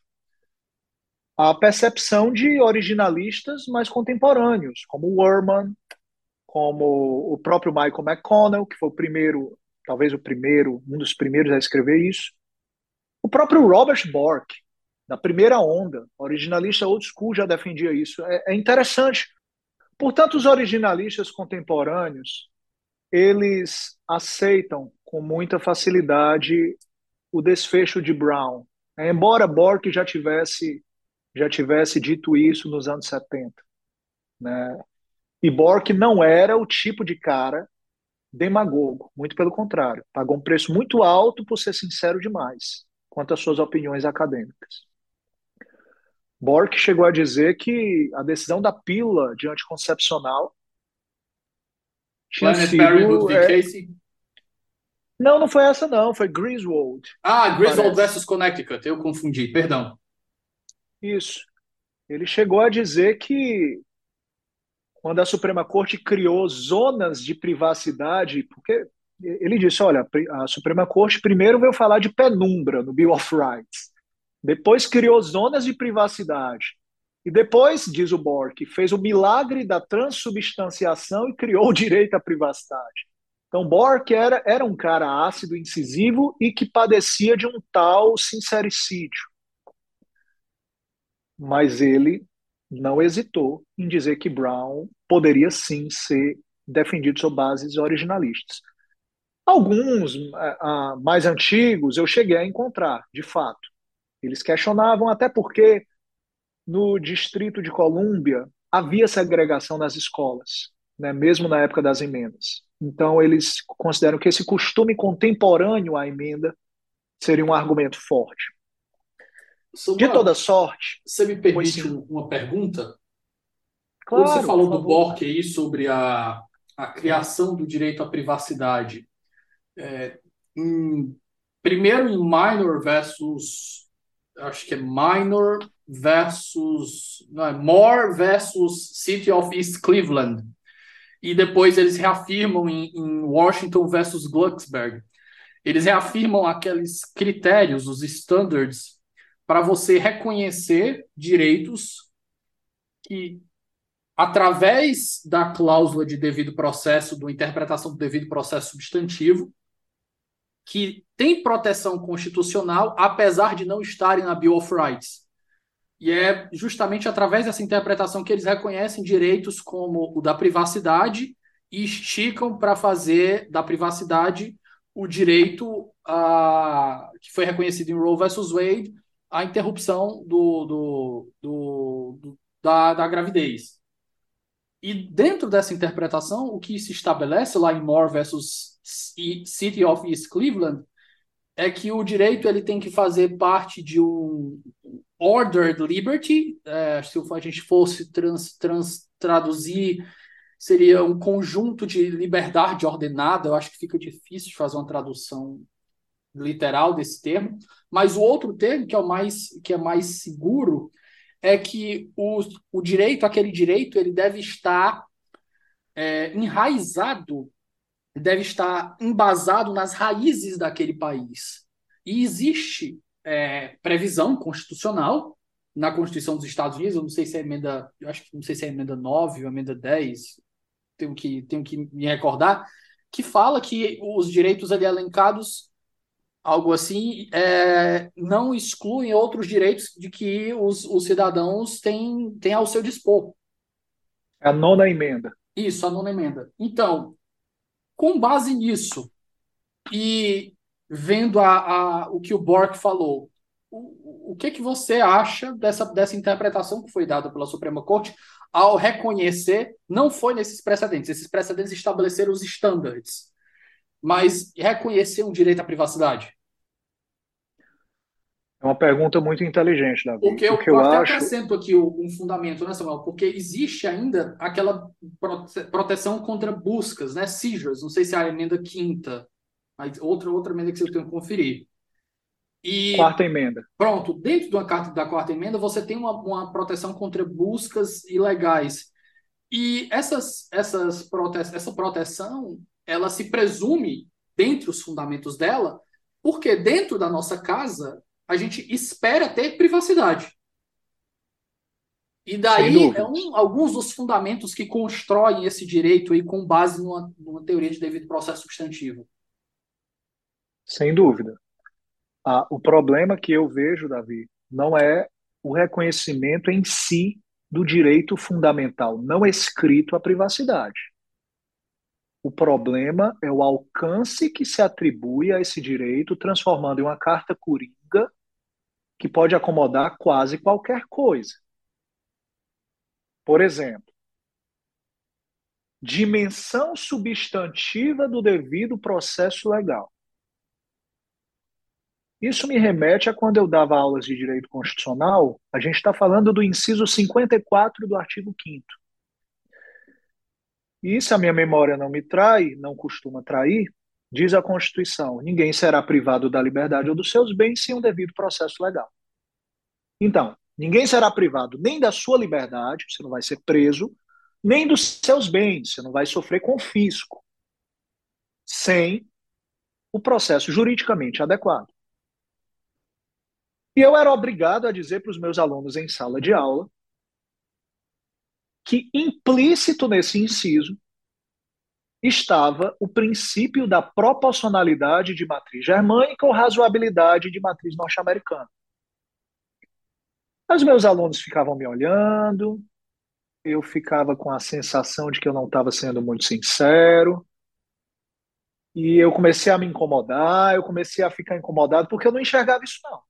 S2: a percepção de originalistas mais contemporâneos, como Werman, como o próprio Michael McConnell, que foi o primeiro, talvez o primeiro, um dos primeiros a escrever isso, o próprio Robert Bork, na primeira onda. Originalista old school já defendia isso. É, é interessante. Portanto, os originalistas contemporâneos, eles aceitam com muita facilidade o desfecho de Brown. É, embora Bork já tivesse já tivesse dito isso nos anos 70, né? E Bork não era o tipo de cara demagogo, muito pelo contrário, pagou um preço muito alto por ser sincero demais quanto às suas opiniões acadêmicas. Bork chegou a dizer que a decisão da pílula de anticoncepcional
S1: tinha Planet sido... É... Casey?
S2: Não, não foi essa não, foi Griswold.
S1: Ah, Griswold versus Connecticut, eu confundi, perdão.
S2: Isso. Ele chegou a dizer que quando a Suprema Corte criou zonas de privacidade, porque ele disse, olha, a Suprema Corte primeiro veio falar de penumbra no Bill of Rights. Depois criou zonas de privacidade. E depois, diz o Bork, fez o milagre da transubstanciação e criou o direito à privacidade. Então, Bork era, era um cara ácido, incisivo e que padecia de um tal sincericídio. Mas ele não hesitou em dizer que Brown poderia sim ser defendido sob bases originalistas. Alguns uh, mais antigos eu cheguei a encontrar, de fato. Eles questionavam até porque no Distrito de Colômbia havia segregação nas escolas, né, mesmo na época das emendas. Então, eles consideram que esse costume contemporâneo à emenda seria um argumento forte. de toda sorte.
S1: Você me permite uma pergunta? Claro, Quando você falou do Bork aí sobre a, a criação do direito à privacidade, é, em, primeiro em minor versus acho que é minor versus não é more versus City of East Cleveland. E depois eles reafirmam em, em Washington versus Glucksberg. Eles reafirmam aqueles critérios os standards para você reconhecer direitos que através da cláusula de devido processo, da interpretação do devido processo substantivo, que tem proteção constitucional, apesar de não estarem na Bill of Rights. E é justamente através dessa interpretação que eles reconhecem direitos como o da privacidade e esticam para fazer da privacidade o direito a, que foi reconhecido em Roe versus Wade, a interrupção do, do, do, do da, da gravidez. E dentro dessa interpretação, o que se estabelece lá em Moore versus City of East Cleveland é que o direito ele tem que fazer parte de um ordered liberty, é, se a gente fosse trans, trans, traduzir, seria um conjunto de liberdade ordenada, eu acho que fica difícil fazer uma tradução literal desse termo, mas o outro termo, que é o mais, que é mais seguro, é que o, o direito, aquele direito, ele deve estar é, enraizado, deve estar embasado nas raízes daquele país. E existe é, previsão constitucional na Constituição dos Estados Unidos, eu não sei se é emenda, eu acho que não sei se é emenda 9 ou emenda 10, tenho que, tenho que me recordar, que fala que os direitos ali elencados algo assim, é, não excluem outros direitos de que os, os cidadãos têm, têm ao seu dispor.
S2: A nona emenda.
S1: Isso, a nona emenda. Então, com base nisso e vendo a, a, o que o Bork falou, o, o que, que você acha dessa, dessa interpretação que foi dada pela Suprema Corte ao reconhecer, não foi nesses precedentes, esses precedentes estabeleceram os estándares, mas reconhecer um direito à privacidade?
S2: É uma pergunta muito inteligente, Davi.
S1: Porque eu, eu até acho... acrescento aqui um fundamento, né, Samuel? Porque existe ainda aquela proteção contra buscas, né? Seizures, não sei se é a emenda quinta, mas outra, outra emenda que você tem que conferir.
S2: E, quarta emenda.
S1: Pronto, dentro da, carta, da quarta emenda, você tem uma, uma proteção contra buscas ilegais. E essas, essas prote essa proteção ela se presume, dentre os fundamentos dela, porque dentro da nossa casa a gente espera ter privacidade. E daí é um, alguns dos fundamentos que constroem esse direito aí com base numa, numa teoria de devido processo substantivo.
S2: Sem dúvida. Ah, o problema que eu vejo, Davi, não é o reconhecimento em si do direito fundamental não escrito à privacidade. O problema é o alcance que se atribui a esse direito, transformando em uma carta coringa que pode acomodar quase qualquer coisa. Por exemplo, dimensão substantiva do devido processo legal. Isso me remete a quando eu dava aulas de direito constitucional, a gente está falando do inciso 54 do artigo 5. E se a minha memória não me trai, não costuma trair, diz a Constituição: ninguém será privado da liberdade ou dos seus bens sem um devido processo legal. Então, ninguém será privado nem da sua liberdade, você não vai ser preso, nem dos seus bens, você não vai sofrer confisco, sem o processo juridicamente adequado. E eu era obrigado a dizer para os meus alunos em sala de aula que implícito nesse inciso estava o princípio da proporcionalidade de matriz germânica ou razoabilidade de matriz norte-americana. Os meus alunos ficavam me olhando, eu ficava com a sensação de que eu não estava sendo muito sincero, e eu comecei a me incomodar, eu comecei a ficar incomodado porque eu não enxergava isso não.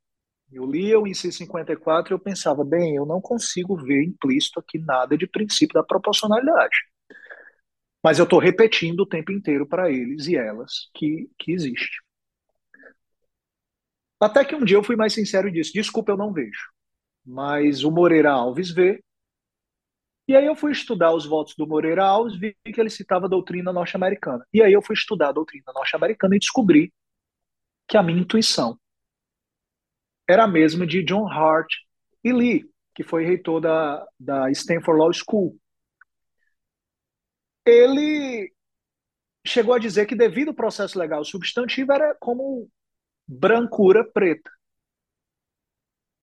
S2: Eu lia o INCI 54 e eu pensava, bem, eu não consigo ver implícito aqui nada de princípio da proporcionalidade. Mas eu estou repetindo o tempo inteiro para eles e elas que, que existe. Até que um dia eu fui mais sincero e disse: desculpa, eu não vejo. Mas o Moreira Alves vê. E aí eu fui estudar os votos do Moreira Alves, vi que ele citava a doutrina norte-americana. E aí eu fui estudar a doutrina norte-americana e descobri que a minha intuição era a mesma de John Hart e Lee, que foi reitor da, da Stanford Law School. Ele chegou a dizer que devido ao processo legal substantivo era como brancura preta.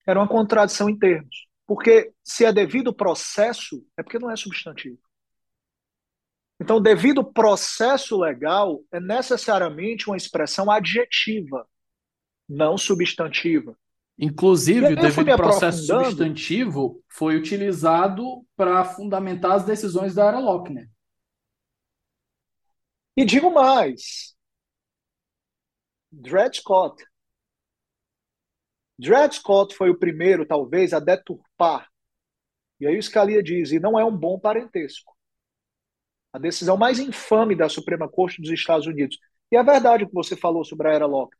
S2: Era uma contradição em termos. Porque se é devido processo, é porque não é substantivo. Então, devido processo legal é necessariamente uma expressão adjetiva, não substantiva.
S1: Inclusive, o devido processo substantivo foi utilizado para fundamentar as decisões da era Lochner.
S2: E digo mais, Dred Scott. Dred Scott foi o primeiro, talvez, a deturpar. E aí o Scalia diz, e não é um bom parentesco. A decisão mais infame da Suprema Corte dos Estados Unidos. E é verdade o que você falou sobre a era Lochner.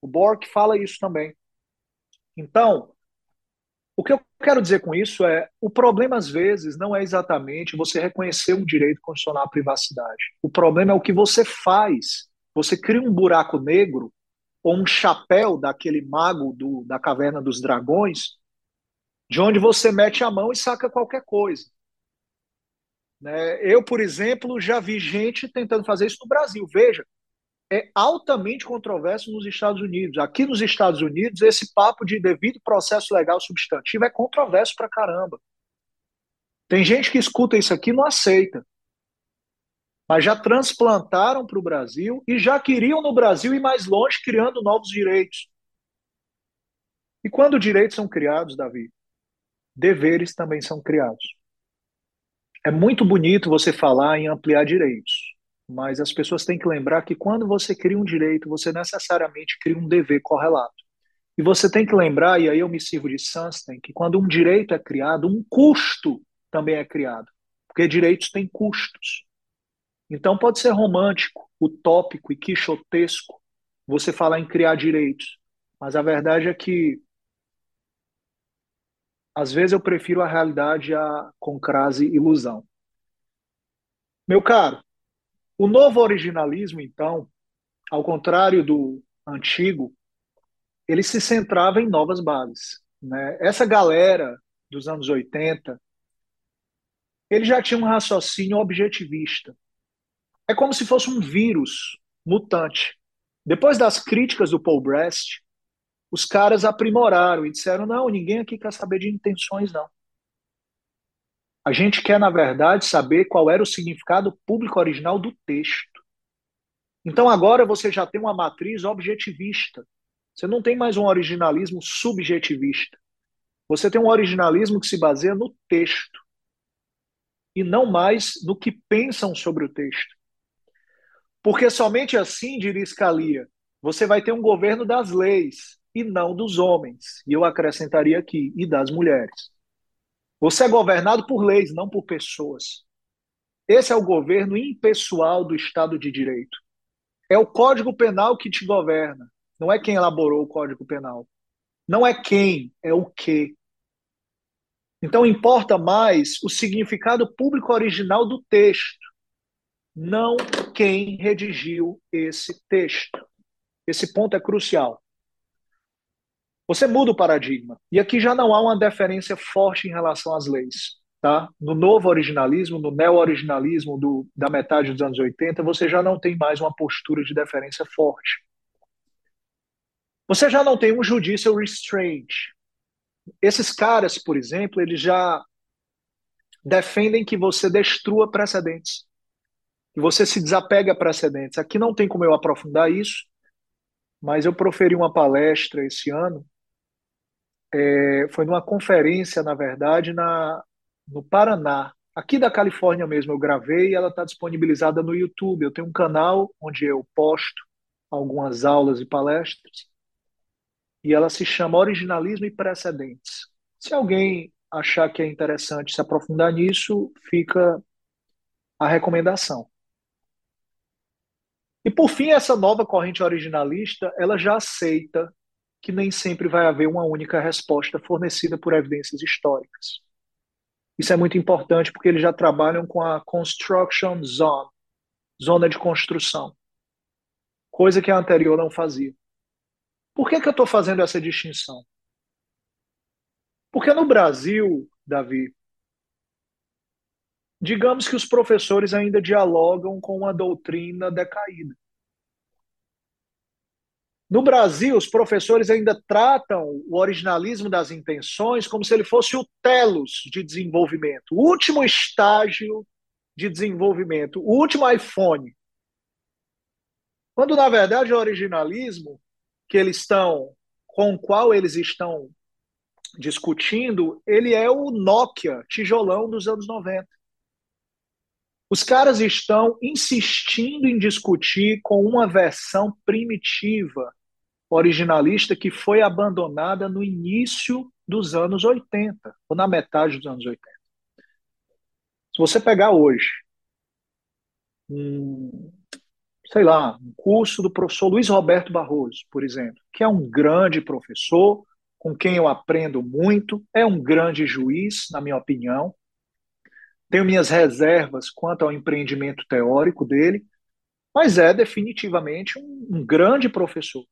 S2: O Bork fala isso também. Então, o que eu quero dizer com isso é: o problema, às vezes, não é exatamente você reconhecer um direito constitucional à privacidade. O problema é o que você faz. Você cria um buraco negro ou um chapéu daquele mago do, da caverna dos dragões, de onde você mete a mão e saca qualquer coisa. Né? Eu, por exemplo, já vi gente tentando fazer isso no Brasil. Veja, é altamente controverso nos Estados Unidos. Aqui nos Estados Unidos, esse papo de devido processo legal substantivo é controverso pra caramba. Tem gente que escuta isso aqui e não aceita. Mas já transplantaram para o Brasil e já queriam no Brasil ir mais longe, criando novos direitos. E quando direitos são criados, Davi, deveres também são criados. É muito bonito você falar em ampliar direitos mas as pessoas têm que lembrar que quando você cria um direito, você necessariamente cria um dever correlato. E você tem que lembrar, e aí eu me sirvo de Sunstein, que quando um direito é criado, um custo também é criado, porque direitos têm custos. Então pode ser romântico, utópico e quixotesco você falar em criar direitos, mas a verdade é que às vezes eu prefiro a realidade à concrase ilusão. Meu caro, o novo originalismo, então, ao contrário do antigo, ele se centrava em novas bases. Né? Essa galera dos anos 80, ele já tinha um raciocínio objetivista. É como se fosse um vírus mutante. Depois das críticas do Paul Brest, os caras aprimoraram e disseram: não, ninguém aqui quer saber de intenções, não. A gente quer, na verdade, saber qual era o significado público original do texto. Então agora você já tem uma matriz objetivista. Você não tem mais um originalismo subjetivista. Você tem um originalismo que se baseia no texto e não mais no que pensam sobre o texto. Porque somente assim, diria Scalia, você vai ter um governo das leis e não dos homens. E eu acrescentaria aqui, e das mulheres. Você é governado por leis, não por pessoas. Esse é o governo impessoal do Estado de Direito. É o Código Penal que te governa. Não é quem elaborou o Código Penal. Não é quem, é o que. Então importa mais o significado público original do texto, não quem redigiu esse texto. Esse ponto é crucial. Você muda o paradigma. E aqui já não há uma deferência forte em relação às leis. Tá? No novo originalismo, no neo-originalismo do, da metade dos anos 80, você já não tem mais uma postura de deferência forte. Você já não tem um judicial restraint. Esses caras, por exemplo, eles já defendem que você destrua precedentes, que você se desapegue a precedentes. Aqui não tem como eu aprofundar isso, mas eu proferi uma palestra esse ano é, foi numa conferência, na verdade, na, no Paraná, aqui da Califórnia mesmo. Eu gravei e ela está disponibilizada no YouTube. Eu tenho um canal onde eu posto algumas aulas e palestras. e ela se chama Originalismo e Precedentes. Se alguém achar que é interessante se aprofundar nisso, fica a recomendação. E por fim, essa nova corrente originalista, ela já aceita que nem sempre vai haver uma única resposta fornecida por evidências históricas. Isso é muito importante porque eles já trabalham com a construction zone, zona de construção, coisa que a anterior não fazia. Por que, que eu estou fazendo essa distinção? Porque no Brasil, Davi, digamos que os professores ainda dialogam com uma doutrina decaída. No Brasil, os professores ainda tratam o originalismo das intenções como se ele fosse o telos de desenvolvimento, o último estágio de desenvolvimento, o último iPhone. Quando, na verdade, o originalismo que eles estão, com o qual eles estão discutindo, ele é o Nokia tijolão dos anos 90. Os caras estão insistindo em discutir com uma versão primitiva originalista que foi abandonada no início dos anos 80, ou na metade dos anos 80. Se você pegar hoje, um, sei lá, um curso do professor Luiz Roberto Barroso, por exemplo, que é um grande professor, com quem eu aprendo muito, é um grande juiz, na minha opinião. Tenho minhas reservas quanto ao empreendimento teórico dele, mas é definitivamente um, um grande professor.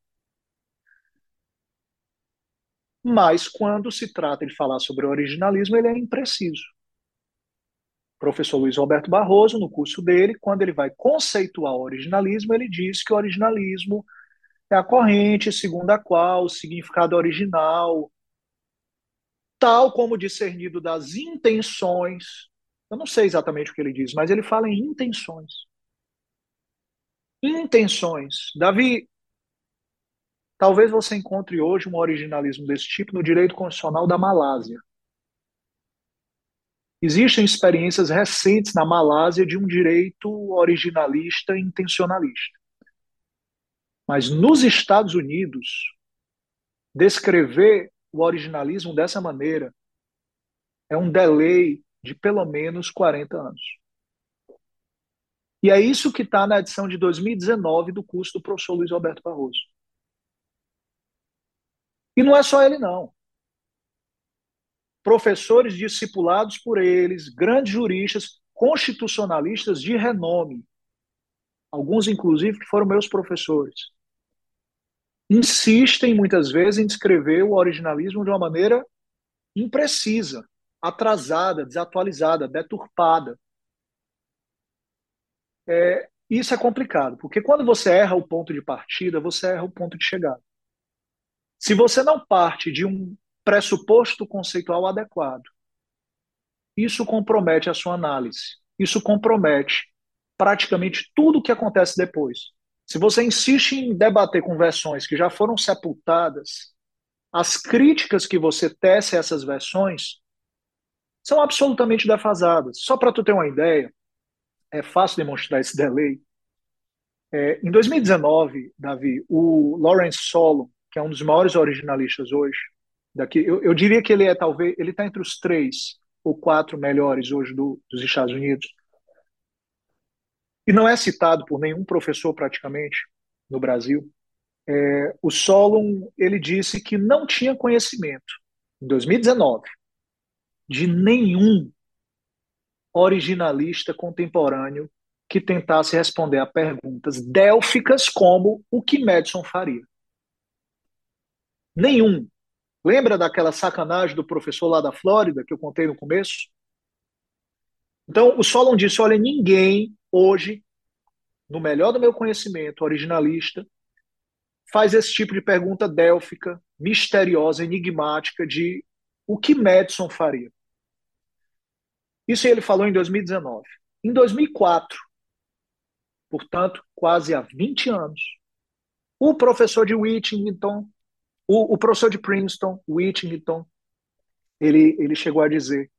S2: Mas quando se trata de falar sobre originalismo, ele é impreciso. O professor Luiz Roberto Barroso, no curso dele, quando ele vai conceituar o originalismo, ele diz que o originalismo é a corrente segundo a qual o significado original, tal como discernido das intenções, eu não sei exatamente o que ele diz, mas ele fala em intenções. Intenções. Davi, Talvez você encontre hoje um originalismo desse tipo no direito constitucional da Malásia. Existem experiências recentes na Malásia de um direito originalista e intencionalista. Mas nos Estados Unidos, descrever o originalismo dessa maneira é um delay de pelo menos 40 anos. E é isso que está na edição de 2019 do curso do professor Luiz Alberto Barroso. E não é só ele, não. Professores discipulados por eles, grandes juristas, constitucionalistas de renome, alguns inclusive que foram meus professores, insistem muitas vezes em descrever o originalismo de uma maneira imprecisa, atrasada, desatualizada, deturpada. É, isso é complicado, porque quando você erra o ponto de partida, você erra o ponto de chegada. Se você não parte de um pressuposto conceitual adequado, isso compromete a sua análise. Isso compromete praticamente tudo o que acontece depois. Se você insiste em debater com versões que já foram sepultadas, as críticas que você tece a essas versões são absolutamente defasadas. Só para tu ter uma ideia, é fácil demonstrar esse delay. É, em 2019, Davi, o Lawrence Solon, que é um dos maiores originalistas hoje. Daqui, eu, eu diria que ele é talvez, ele está entre os três ou quatro melhores hoje do, dos Estados Unidos. E não é citado por nenhum professor praticamente no Brasil. É, o Solon ele disse que não tinha conhecimento em 2019 de nenhum originalista contemporâneo que tentasse responder a perguntas délficas como o que Madison faria. Nenhum. Lembra daquela sacanagem do professor lá da Flórida que eu contei no começo? Então, o Solon disse: olha, ninguém hoje, no melhor do meu conhecimento, originalista, faz esse tipo de pergunta délfica, misteriosa, enigmática de o que Madison faria. Isso ele falou em 2019. Em 2004, portanto, quase há 20 anos, o professor de Whittington, o, o professor de Princeton, Whittington, ele, ele chegou a dizer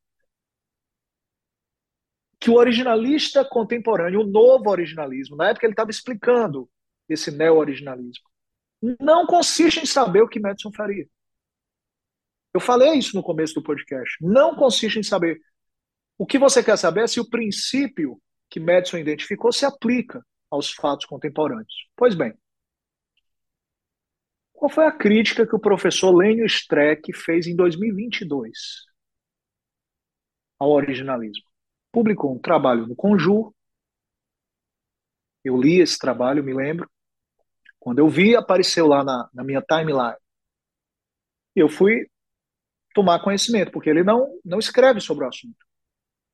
S2: que o originalista contemporâneo, o novo originalismo, na época ele estava explicando esse neo-originalismo, não consiste em saber o que Madison faria. Eu falei isso no começo do podcast. Não consiste em saber. O que você quer saber é se o princípio que Madison identificou se aplica aos fatos contemporâneos. Pois bem, qual foi a crítica que o professor Lênio Streck fez em 2022 ao originalismo? Publicou um trabalho no Conjur. Eu li esse trabalho, me lembro. Quando eu vi, apareceu lá na, na minha timeline. Eu fui tomar conhecimento, porque ele não, não escreve sobre o assunto.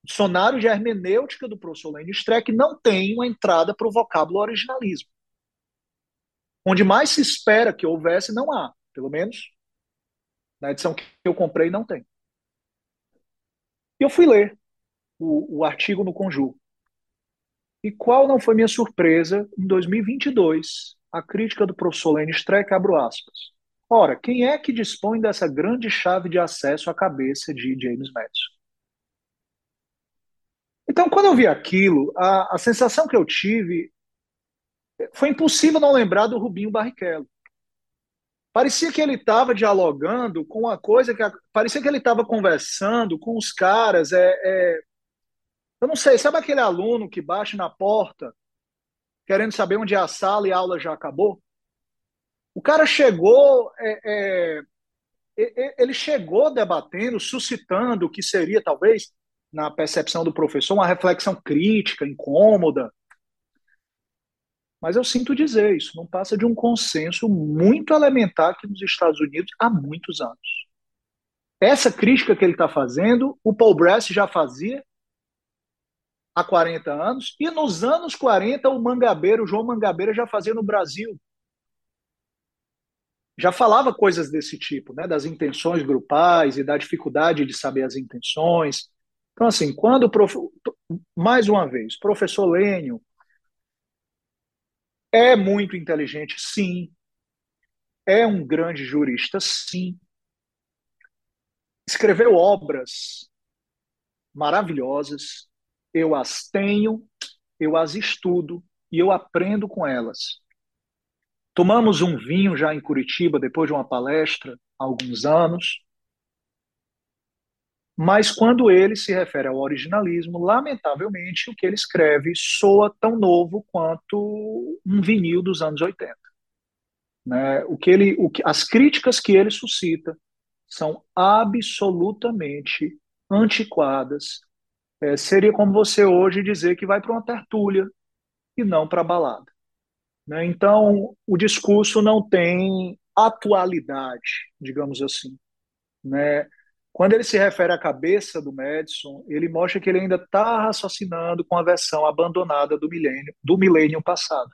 S2: O dicionário de hermenêutica do professor Lênio Streck não tem uma entrada para o vocábulo originalismo. Onde mais se espera que houvesse, não há. Pelo menos na edição que eu comprei, não tem. E eu fui ler o, o artigo no Conjur. E qual não foi minha surpresa em 2022? A crítica do professor Lênin Streck, abro aspas. Ora, quem é que dispõe dessa grande chave de acesso à cabeça de James Madison? Então, quando eu vi aquilo, a, a sensação que eu tive foi impossível não lembrar do Rubinho Barrichello. Parecia que ele estava dialogando com uma coisa que. Parecia que ele estava conversando com os caras. É, é, eu não sei, sabe aquele aluno que bate na porta querendo saber onde é a sala e a aula já acabou? O cara chegou. É, é, ele chegou debatendo, suscitando o que seria, talvez, na percepção do professor, uma reflexão crítica, incômoda, mas eu sinto dizer, isso não passa de um consenso muito elementar aqui nos Estados Unidos há muitos anos. Essa crítica que ele está fazendo, o Paul Brass já fazia há 40 anos, e nos anos 40 o Mangabeira, o João Mangabeira já fazia no Brasil. Já falava coisas desse tipo, né, das intenções grupais e da dificuldade de saber as intenções. Então, assim, quando o prof... mais uma vez, professor Lênio é muito inteligente, sim. É um grande jurista, sim. Escreveu obras maravilhosas. Eu as tenho, eu as estudo e eu aprendo com elas. Tomamos um vinho já em Curitiba, depois de uma palestra, há alguns anos. Mas quando ele se refere ao originalismo, lamentavelmente o que ele escreve soa tão novo quanto um vinil dos anos 80. Né? O que ele, o que, as críticas que ele suscita são absolutamente antiquadas. É, seria como você hoje dizer que vai para uma tertúlia e não para a balada. Né? Então, o discurso não tem atualidade, digamos assim. Né? Quando ele se refere à cabeça do Madison, ele mostra que ele ainda está raciocinando com a versão abandonada do milênio, do milênio passado.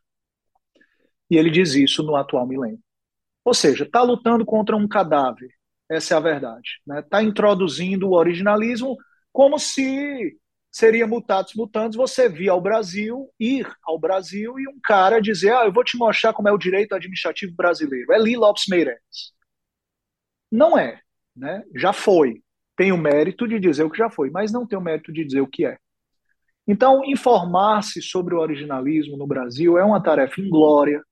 S2: E ele diz isso no atual milênio. Ou seja, está lutando contra um cadáver. Essa é a verdade. Está né? Tá introduzindo o originalismo como se seria mutatis mutandis você vir ao Brasil, ir ao Brasil e um cara dizer: Ah, eu vou te mostrar como é o direito administrativo brasileiro. É Lee Lopes Meireles. Não é né? Já foi. Tem o mérito de dizer o que já foi, mas não tem o mérito de dizer o que é. Então, informar-se sobre o originalismo no Brasil é uma tarefa inglória.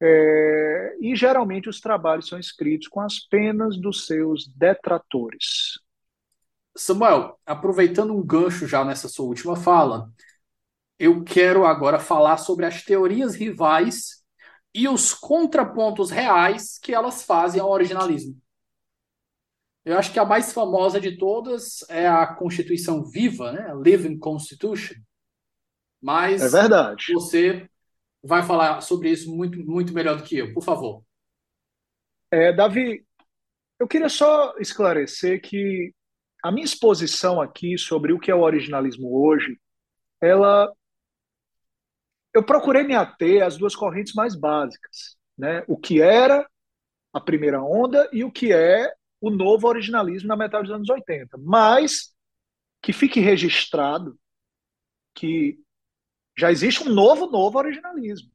S2: É, e geralmente os trabalhos são escritos com as penas dos seus detratores.
S1: Samuel, aproveitando um gancho já nessa sua última fala, eu quero agora falar sobre as teorias rivais e os contrapontos reais que elas fazem ao originalismo. Eu acho que a mais famosa de todas é a Constituição Viva, né? A Living Constitution. Mas
S2: é verdade.
S1: você vai falar sobre isso muito, muito melhor do que eu, por favor.
S2: É, Davi, eu queria só esclarecer que a minha exposição aqui sobre o que é o originalismo hoje, ela eu procurei me ater às duas correntes mais básicas, né? O que era a primeira onda e o que é o novo originalismo na metade dos anos 80. Mas que fique registrado que já existe um novo, novo originalismo.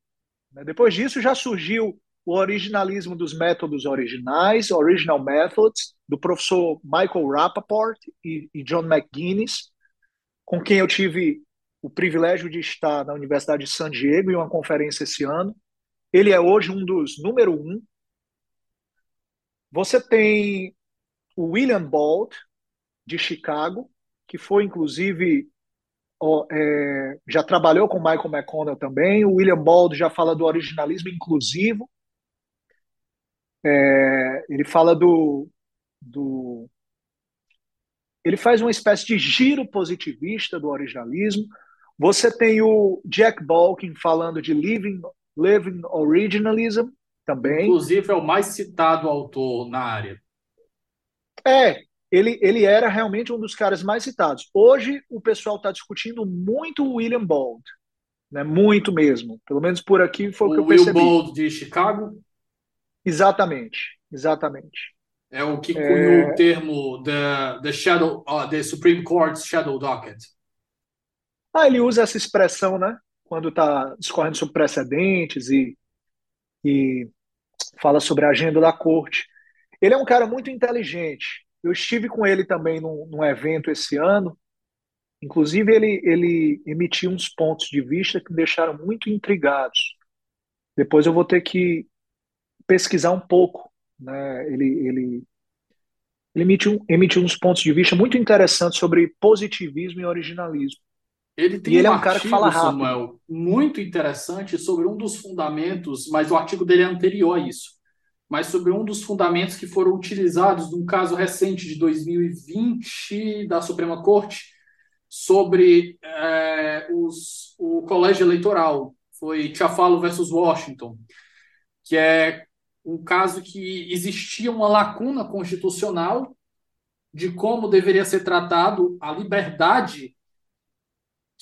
S2: Né? Depois disso já surgiu o originalismo dos métodos originais, Original Methods, do professor Michael Rappaport e, e John McGuinness, com quem eu tive o privilégio de estar na Universidade de San Diego em uma conferência esse ano. Ele é hoje um dos número um. Você tem o William Bald, de Chicago, que foi, inclusive, é, já trabalhou com Michael McConnell também. O William Bald já fala do originalismo inclusivo. É, ele fala do, do. Ele faz uma espécie de giro positivista do originalismo. Você tem o Jack Balkin falando de living, living originalism também.
S1: Inclusive, é o mais citado autor na área.
S2: É, ele, ele era realmente um dos caras mais citados. Hoje, o pessoal está discutindo muito o William Bald, né? muito mesmo. Pelo menos por aqui foi o, o que eu percebi.
S1: Will Bald de Chicago?
S2: Exatamente, exatamente.
S1: É o que cunhou é... o termo the, the, shadow, uh, the Supreme Court's Shadow Docket.
S2: Ah, ele usa essa expressão, né? Quando está discorrendo sobre precedentes e, e fala sobre a agenda da corte. Ele é um cara muito inteligente. Eu estive com ele também num, num evento esse ano. Inclusive, ele, ele emitiu uns pontos de vista que me deixaram muito intrigados. Depois eu vou ter que pesquisar um pouco. Né? Ele, ele, ele emitiu, emitiu uns pontos de vista muito interessantes sobre positivismo e originalismo.
S1: Ele tem e ele um é um cara artigo, que fala rápido. Samuel, muito interessante sobre um dos fundamentos, mas o artigo dele é anterior a isso mas sobre um dos fundamentos que foram utilizados num caso recente de 2020 da Suprema Corte sobre é, os, o colégio eleitoral. Foi Chafalo versus Washington, que é um caso que existia uma lacuna constitucional de como deveria ser tratado a liberdade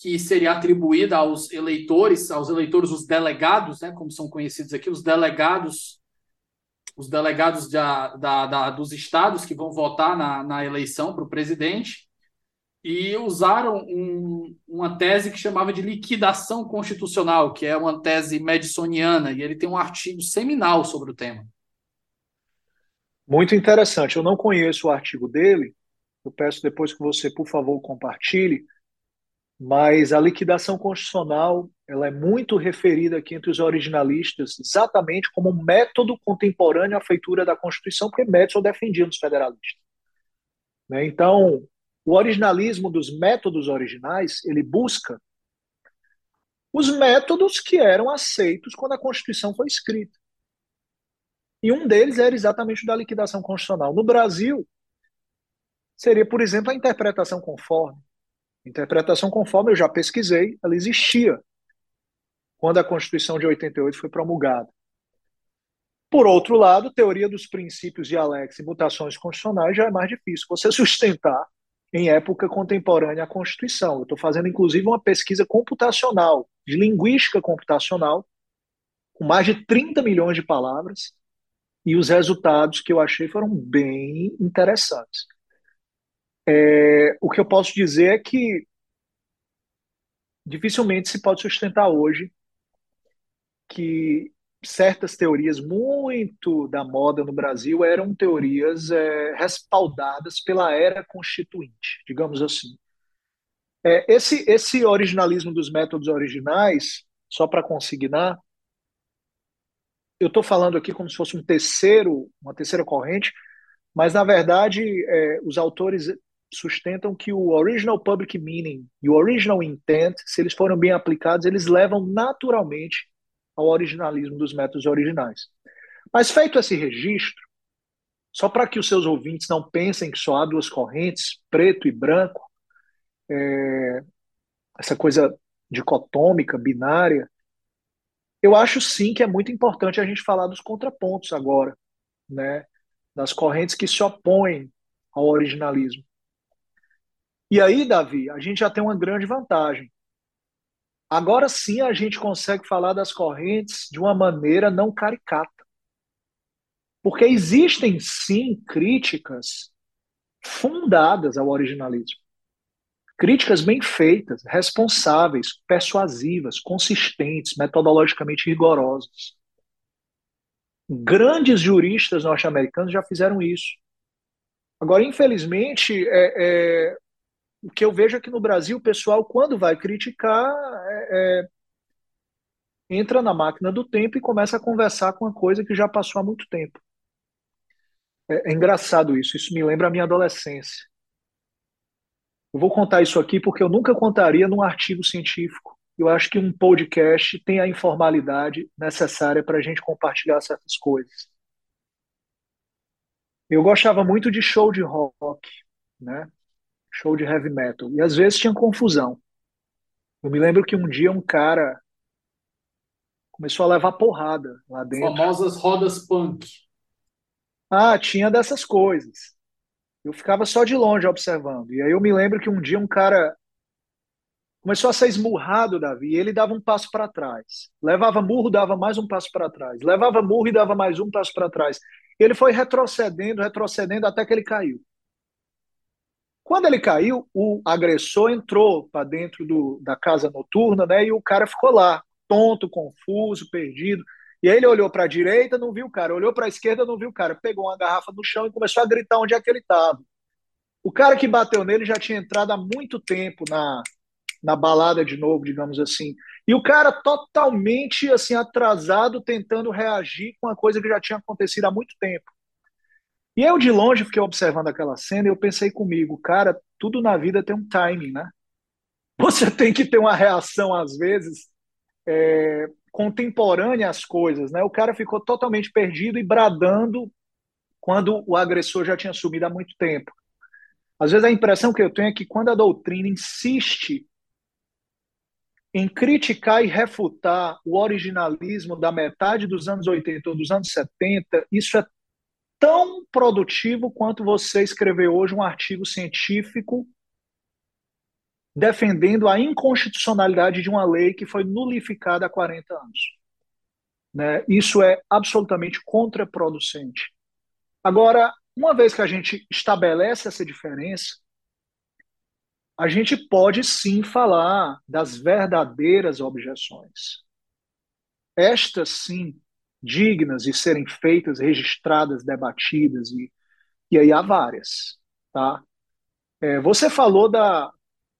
S1: que seria atribuída aos eleitores, aos eleitores, os delegados, né, como são conhecidos aqui, os delegados os delegados da, da, da, dos estados que vão votar na, na eleição para o presidente e usaram um, uma tese que chamava de liquidação constitucional, que é uma tese madisoniana, e ele tem um artigo seminal sobre o tema.
S2: Muito interessante. Eu não conheço o artigo dele. Eu peço depois que você, por favor, compartilhe. Mas a liquidação constitucional ela é muito referida aqui entre os originalistas exatamente como um método contemporâneo à feitura da Constituição, porque métodos são defendidos nos federalistas. Né? Então, o originalismo dos métodos originais, ele busca os métodos que eram aceitos quando a Constituição foi escrita. E um deles era exatamente o da liquidação constitucional. No Brasil, seria, por exemplo, a interpretação conforme. Interpretação conforme eu já pesquisei, ela existia quando a Constituição de 88 foi promulgada. Por outro lado, teoria dos princípios de Alex e mutações constitucionais já é mais difícil. Você sustentar em época contemporânea a Constituição. Eu estou fazendo, inclusive, uma pesquisa computacional, de linguística computacional, com mais de 30 milhões de palavras, e os resultados que eu achei foram bem interessantes. É, o que eu posso dizer é que dificilmente se pode sustentar hoje que certas teorias muito da moda no Brasil eram teorias é, respaldadas pela era constituinte, digamos assim. É, esse, esse originalismo dos métodos originais, só para consignar, eu estou falando aqui como se fosse um terceiro, uma terceira corrente, mas na verdade é, os autores sustentam que o original public meaning e o original intent, se eles foram bem aplicados, eles levam naturalmente ao originalismo dos métodos originais. Mas feito esse registro, só para que os seus ouvintes não pensem que só há duas correntes, preto e branco, é, essa coisa dicotômica, binária, eu acho sim que é muito importante a gente falar dos contrapontos agora, né? das correntes que se opõem ao originalismo. E aí, Davi, a gente já tem uma grande vantagem. Agora sim a gente consegue falar das correntes de uma maneira não caricata. Porque existem sim críticas fundadas ao originalismo. Críticas bem feitas, responsáveis, persuasivas, consistentes, metodologicamente rigorosas. Grandes juristas norte-americanos já fizeram isso. Agora, infelizmente, é, é, o que eu vejo aqui no Brasil, o pessoal, quando vai criticar, é, é, entra na máquina do tempo e começa a conversar com uma coisa que já passou há muito tempo. É, é engraçado isso, isso me lembra a minha adolescência. Eu vou contar isso aqui porque eu nunca contaria num artigo científico. Eu acho que um podcast tem a informalidade necessária para a gente compartilhar certas coisas. Eu gostava muito de show de rock, né? Show de heavy metal. E às vezes tinha confusão. Eu me lembro que um dia um cara começou a levar porrada lá dentro.
S1: Famosas rodas punk.
S2: Ah, tinha dessas coisas. Eu ficava só de longe observando. E aí eu me lembro que um dia um cara começou a ser esmurrado, Davi, e ele dava um passo para trás. Levava murro, dava mais um passo para trás. Levava murro e dava mais um passo para trás. Ele foi retrocedendo, retrocedendo até que ele caiu. Quando ele caiu, o agressor entrou para dentro do, da casa noturna, né? E o cara ficou lá, tonto, confuso, perdido. E aí ele olhou para a direita, não viu o cara. Olhou para a esquerda, não viu o cara. Pegou uma garrafa no chão e começou a gritar onde é que ele estava. O cara que bateu nele já tinha entrado há muito tempo na, na balada de novo, digamos assim. E o cara totalmente assim atrasado, tentando reagir com uma coisa que já tinha acontecido há muito tempo. E eu de longe fiquei observando aquela cena e eu pensei comigo, cara, tudo na vida tem um timing, né? Você tem que ter uma reação às vezes é, contemporânea às coisas, né? O cara ficou totalmente perdido e bradando quando o agressor já tinha sumido há muito tempo. Às vezes a impressão que eu tenho é que quando a doutrina insiste em criticar e refutar o originalismo da metade dos anos 80 ou dos anos 70, isso é tão produtivo quanto você escrever hoje um artigo científico defendendo a inconstitucionalidade de uma lei que foi nulificada há 40 anos. Né? Isso é absolutamente contraproducente. Agora, uma vez que a gente estabelece essa diferença, a gente pode sim falar das verdadeiras objeções. Estas sim, dignas de serem feitas, registradas, debatidas, e, e aí há várias. Tá? É, você falou da,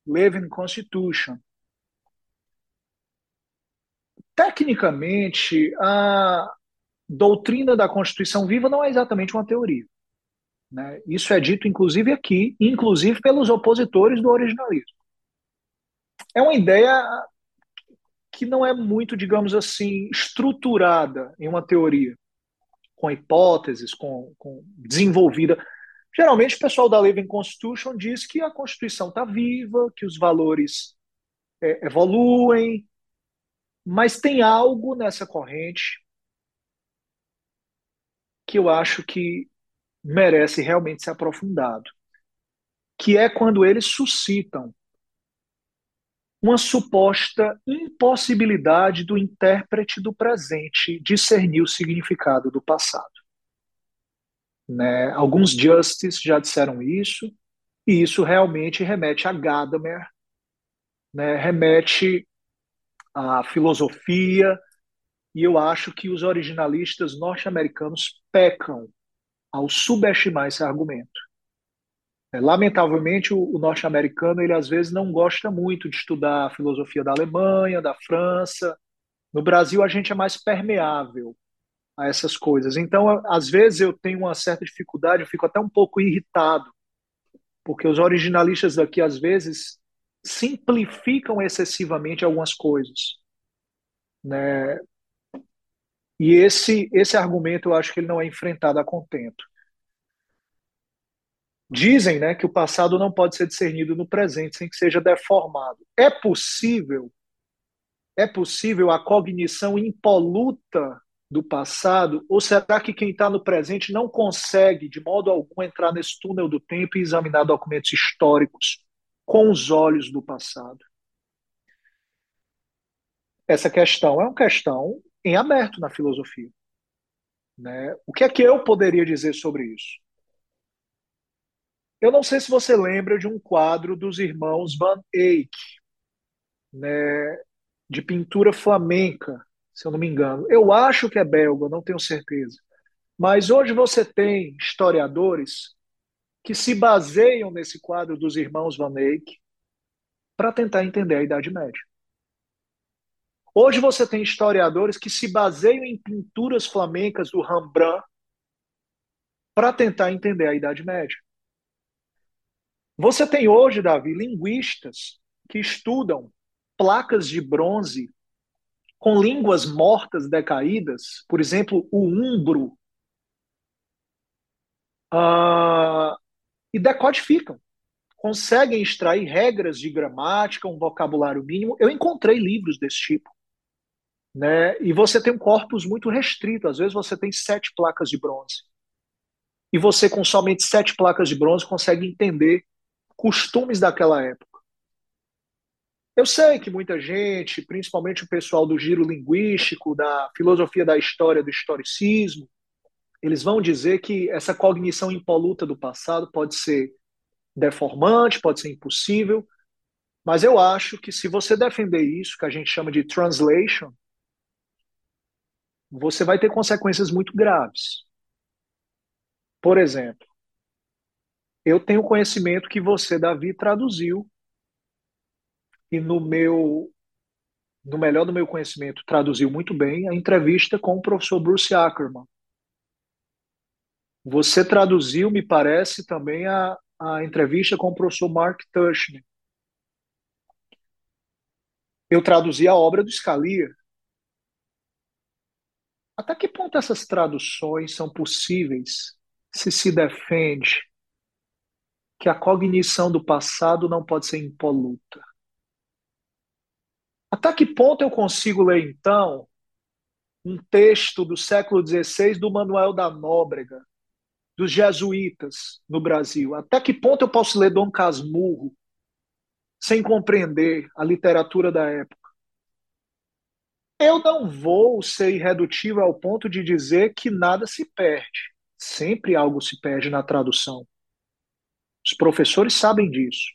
S2: Living Constitution. Tecnicamente, a doutrina da Constituição viva não é exatamente uma teoria. Né? Isso é dito, inclusive, aqui, inclusive pelos opositores do originalismo. É uma ideia que não é muito, digamos assim, estruturada em uma teoria, com hipóteses, com, com desenvolvida. Geralmente o pessoal da Living Constitution diz que a Constituição está viva, que os valores é, evoluem, mas tem algo nessa corrente que eu acho que merece realmente ser aprofundado, que é quando eles suscitam uma suposta impossibilidade do intérprete do presente discernir o significado do passado. Né? Alguns justices já disseram isso, e isso realmente remete a Gadamer, né? remete à filosofia, e eu acho que os originalistas norte-americanos pecam ao subestimar esse argumento. É, lamentavelmente, o, o norte-americano ele às vezes não gosta muito de estudar a filosofia da Alemanha, da França. No Brasil, a gente é mais permeável a essas coisas. Então, às vezes eu tenho uma certa dificuldade, eu fico até um pouco irritado, porque os originalistas daqui às vezes simplificam excessivamente algumas coisas, né? E esse esse argumento eu acho que ele não é enfrentado a contento. Dizem, né, que o passado não pode ser discernido no presente sem que seja deformado. É possível é possível a cognição impoluta do passado? Ou será que quem está no presente não consegue, de modo algum, entrar nesse túnel do tempo e examinar documentos históricos com os olhos do passado? Essa questão é uma questão em aberto na filosofia. Né? O que é que eu poderia dizer sobre isso? Eu não sei se você lembra de um quadro dos irmãos Van Eyck, né, de pintura flamenca, se eu não me engano. Eu acho que é belga, não tenho certeza. Mas hoje você tem historiadores que se baseiam nesse quadro dos irmãos Van Eyck para tentar entender a Idade Média. Hoje você tem historiadores que se baseiam em pinturas flamencas do Rembrandt para tentar entender a Idade Média. Você tem hoje, Davi, linguistas que estudam placas de bronze com línguas mortas decaídas, por exemplo, o umbro, uh, e decodificam. Conseguem extrair regras de gramática, um vocabulário mínimo. Eu encontrei livros desse tipo. Né? E você tem um corpus muito restrito. Às vezes você tem sete placas de bronze. E você, com somente sete placas de bronze, consegue entender costumes daquela época. Eu sei que muita gente, principalmente o pessoal do giro linguístico, da filosofia da história, do historicismo, eles vão dizer que essa cognição impoluta do passado pode ser deformante, pode ser impossível, mas eu acho que se você defender isso, que a gente chama de translation, você vai ter consequências muito graves. Por exemplo, eu tenho conhecimento que você, Davi, traduziu e no meu no melhor do meu conhecimento traduziu muito bem a entrevista com o professor Bruce Ackerman. Você traduziu, me parece, também a, a entrevista com o professor Mark Tushner. Eu traduzi a obra do Scalia. Até que ponto essas traduções são possíveis se se defende que a cognição do passado não pode ser impoluta? Até que ponto eu consigo ler, então, um texto do século XVI do Manuel da Nóbrega, dos jesuítas no Brasil? Até que ponto eu posso ler Dom Casmurro sem compreender a literatura da época? Eu não vou ser irredutível ao ponto de dizer que nada se perde. Sempre algo se perde na tradução. Os professores sabem disso.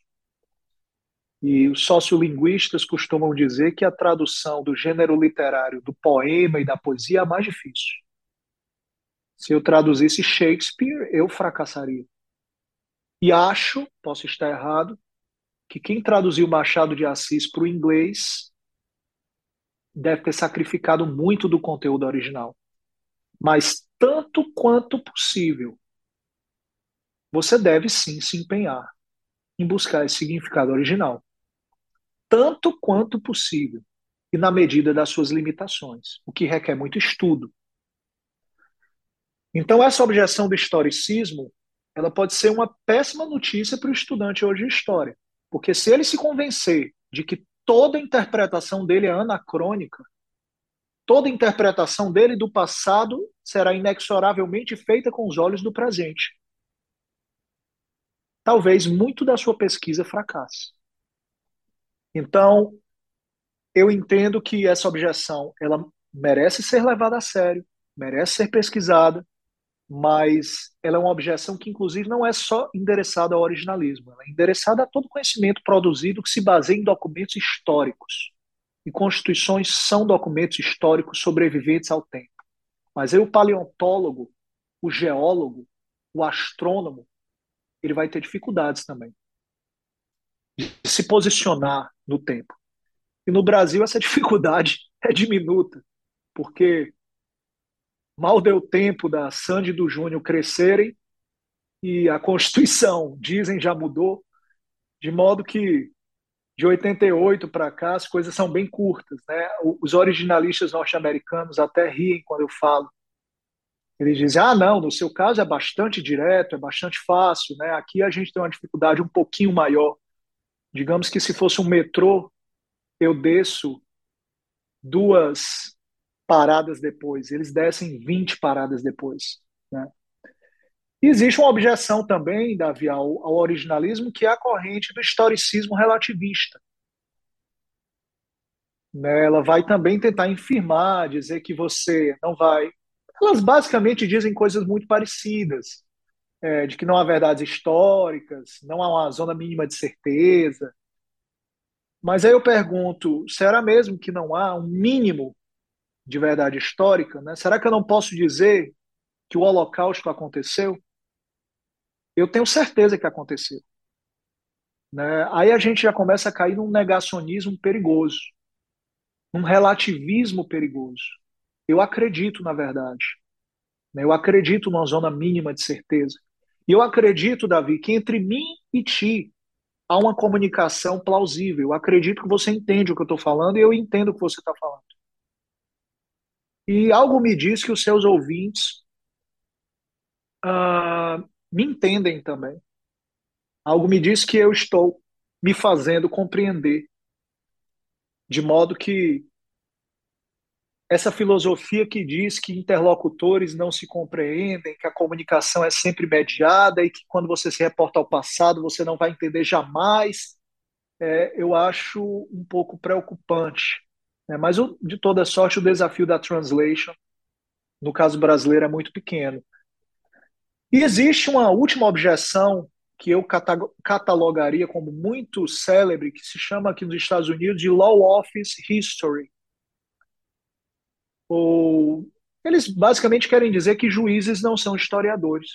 S2: E os sociolinguistas costumam dizer que a tradução do gênero literário do poema e da poesia é a mais difícil. Se eu traduzisse Shakespeare, eu fracassaria. E acho, posso estar errado, que quem traduziu Machado de Assis para o inglês deve ter sacrificado muito do conteúdo original. Mas tanto quanto possível, você deve sim se empenhar em buscar esse significado original. Tanto quanto possível e na medida das suas limitações, o que requer muito estudo, então, essa objeção do historicismo ela pode ser uma péssima notícia para o estudante hoje de história. Porque se ele se convencer de que toda interpretação dele é anacrônica, toda interpretação dele do passado será inexoravelmente feita com os olhos do presente. Talvez muito da sua pesquisa fracasse. Então, eu entendo que essa objeção ela merece ser levada a sério, merece ser pesquisada, mas ela é uma objeção que, inclusive, não é só endereçada ao originalismo, ela é endereçada a todo conhecimento produzido que se baseia em documentos históricos. E constituições são documentos históricos sobreviventes ao tempo. Mas aí o paleontólogo, o geólogo, o astrônomo, ele vai ter dificuldades também de se posicionar no tempo. E no Brasil essa dificuldade é diminuta, porque Mal deu tempo da Sandy e do Júnior crescerem e a Constituição, dizem, já mudou, de modo que de 88 para cá as coisas são bem curtas. Né? Os originalistas norte-americanos até riem quando eu falo. Eles dizem: ah, não, no seu caso é bastante direto, é bastante fácil. Né? Aqui a gente tem uma dificuldade um pouquinho maior. Digamos que se fosse um metrô, eu desço duas paradas depois, eles descem 20 paradas depois. Né? existe uma objeção também, Davi, ao, ao originalismo, que é a corrente do historicismo relativista. Né? Ela vai também tentar infirmar, dizer que você não vai. Elas basicamente dizem coisas muito parecidas, é, de que não há verdades históricas, não há uma zona mínima de certeza. Mas aí eu pergunto: será mesmo que não há um mínimo de verdade histórica, né? será que eu não posso dizer que o Holocausto aconteceu? Eu tenho certeza que aconteceu. Né? Aí a gente já começa a cair num negacionismo perigoso. num relativismo perigoso. Eu acredito, na verdade. Né? Eu acredito numa zona mínima de certeza. E eu acredito, Davi, que entre mim e ti há uma comunicação plausível. Eu acredito que você entende o que eu estou falando e eu entendo o que você está falando. E algo me diz que os seus ouvintes uh, me entendem também. Algo me diz que eu estou me fazendo compreender, de modo que essa filosofia que diz que interlocutores não se compreendem, que a comunicação é sempre mediada e que quando você se reporta ao passado você não vai entender jamais, é, eu acho um pouco preocupante. Né? Mas, de toda sorte, o desafio da translation, no caso brasileiro, é muito pequeno. E existe uma última objeção que eu catalogaria como muito célebre, que se chama aqui nos Estados Unidos de Law Office History ou eles basicamente querem dizer que juízes não são historiadores.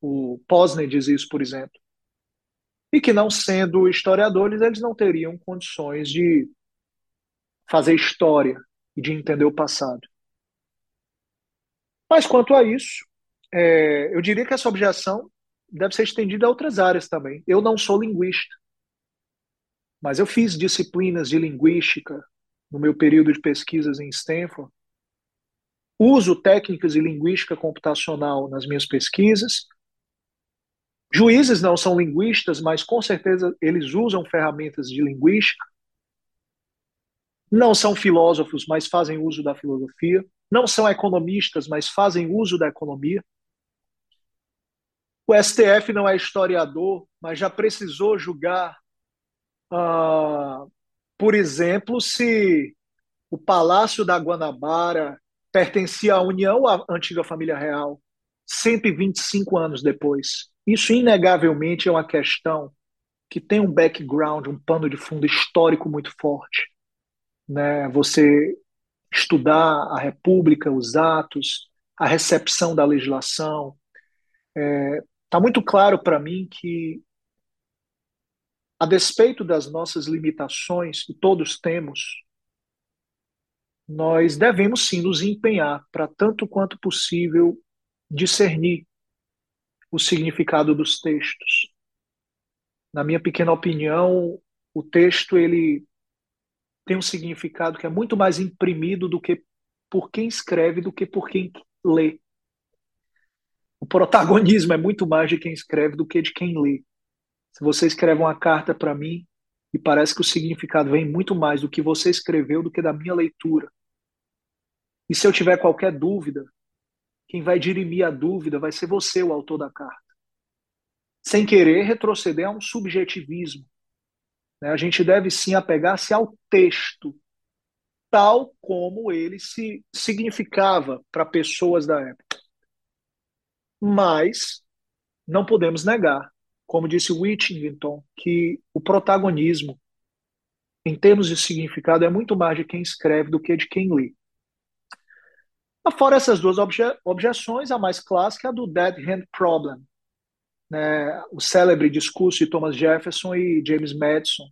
S2: O Posner diz isso, por exemplo. E que não sendo historiadores, eles não teriam condições de fazer história e de entender o passado. Mas quanto a isso, é, eu diria que essa objeção deve ser estendida a outras áreas também. Eu não sou linguista, mas eu fiz disciplinas de linguística no meu período de pesquisas em Stanford, uso técnicas de linguística computacional nas minhas pesquisas. Juízes não são linguistas, mas com certeza eles usam ferramentas de linguística. Não são filósofos, mas fazem uso da filosofia. Não são economistas, mas fazem uso da economia. O STF não é historiador, mas já precisou julgar uh, por exemplo, se o Palácio da Guanabara pertencia à União à antiga família real 125 anos depois. Isso, inegavelmente, é uma questão que tem um background, um pano de fundo histórico muito forte. Né? Você estudar a República, os atos, a recepção da legislação. Está é, tá muito claro para mim que a despeito das nossas limitações, que todos temos, nós devemos sim nos empenhar para tanto quanto possível discernir o significado dos textos. Na minha pequena opinião, o texto ele tem um significado que é muito mais imprimido do que por quem escreve do que por quem lê. O protagonismo é muito mais de quem escreve do que de quem lê. Se você escreve uma carta para mim e parece que o significado vem muito mais do que você escreveu do que da minha leitura. E se eu tiver qualquer dúvida, quem vai dirimir a dúvida vai ser você, o autor da carta. Sem querer retroceder a um subjetivismo. Né? A gente deve sim apegar-se ao texto, tal como ele se significava para pessoas da época. Mas não podemos negar como disse Whittington, que o protagonismo, em termos de significado, é muito mais de quem escreve do que de quem lê. Fora essas duas obje objeções, a mais clássica é a do Dead Hand Problem, né? o célebre discurso de Thomas Jefferson e James Madison,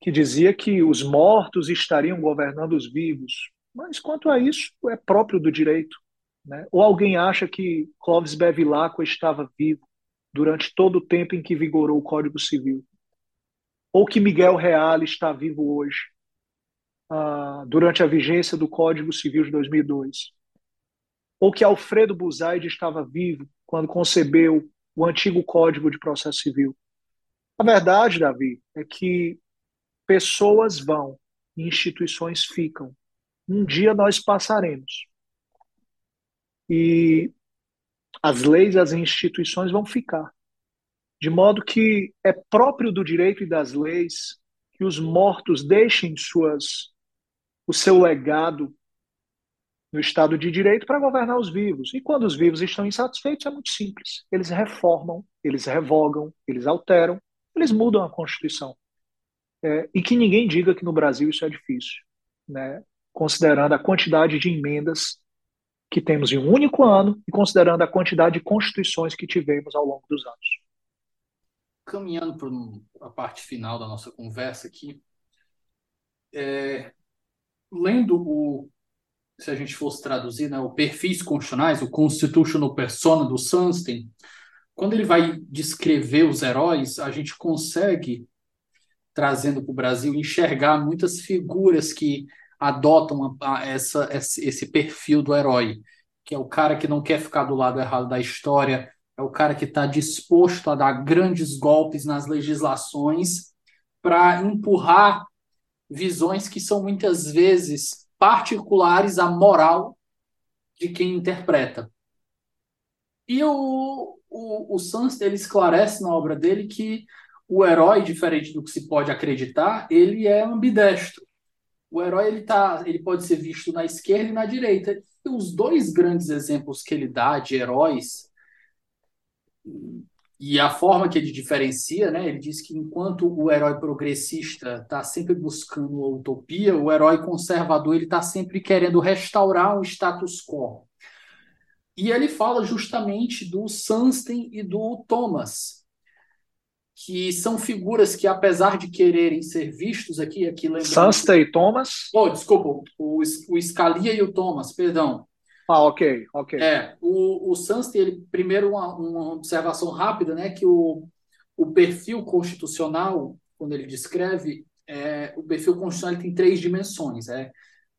S2: que dizia que os mortos estariam governando os vivos. Mas quanto a isso, é próprio do direito. Né? Ou alguém acha que Clovis Bevilacqua estava vivo durante todo o tempo em que vigorou o Código Civil. Ou que Miguel Reale está vivo hoje, uh, durante a vigência do Código Civil de 2002. Ou que Alfredo Buzaide estava vivo quando concebeu o antigo Código de Processo Civil. A verdade, Davi, é que pessoas vão e instituições ficam. Um dia nós passaremos. E as leis, as instituições vão ficar. De modo que é próprio do direito e das leis que os mortos deixem suas, o seu legado no Estado de Direito para governar os vivos. E quando os vivos estão insatisfeitos, é muito simples. Eles reformam, eles revogam, eles alteram, eles mudam a Constituição. É, e que ninguém diga que no Brasil isso é difícil, né? considerando a quantidade de emendas que temos em um único ano e considerando a quantidade de constituições que tivemos ao longo dos anos.
S1: Caminhando para a parte final da nossa conversa aqui, é, lendo o, se a gente fosse traduzir, né, o perfis constitucionais, o constitutional persona do Sunstein, quando ele vai descrever os heróis, a gente consegue, trazendo para o Brasil, enxergar muitas figuras que adotam a, essa, esse perfil do herói, que é o cara que não quer ficar do lado errado da história, é o cara que está disposto a dar grandes golpes nas legislações para empurrar visões que são muitas vezes particulares à moral de quem interpreta. E o, o, o Sans ele esclarece na obra dele que o herói, diferente do que se pode acreditar, ele é ambidestro. O herói ele, tá, ele pode ser visto na esquerda e na direita. E os dois grandes exemplos que ele dá de heróis e a forma que ele diferencia, né? Ele diz que enquanto o herói progressista está sempre buscando a utopia, o herói conservador ele está sempre querendo restaurar o status quo. E ele fala justamente do Sunstein e do Thomas, que são figuras que, apesar de quererem ser vistos aqui, aqui lembrando...
S2: Sunstein e Thomas?
S1: Oh, desculpa, o, o Scalia e o Thomas, perdão.
S2: Ah, ok, ok.
S1: É, o, o Sunstein, ele, primeiro uma, uma observação rápida, né, que o, o perfil constitucional, quando ele descreve, é, o perfil constitucional tem três dimensões, é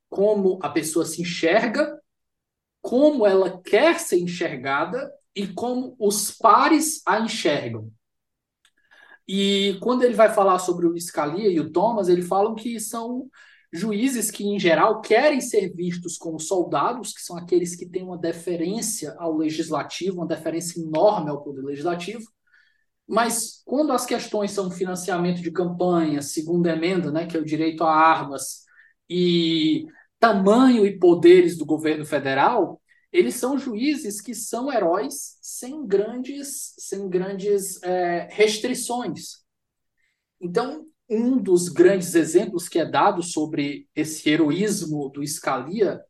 S1: como a pessoa se enxerga, como ela quer ser enxergada e como os pares a enxergam. E quando ele vai falar sobre o Scalia e o Thomas, ele falam que são juízes que, em geral, querem ser vistos como soldados, que são aqueles que têm uma deferência ao legislativo, uma deferência enorme ao poder legislativo, mas quando as questões são financiamento de campanha, segunda emenda, né, que é o direito a armas, e tamanho e poderes do governo federal, eles são juízes que são heróis sem grandes, sem grandes é, restrições. Então, um dos grandes exemplos que é dado sobre esse heroísmo do Scalia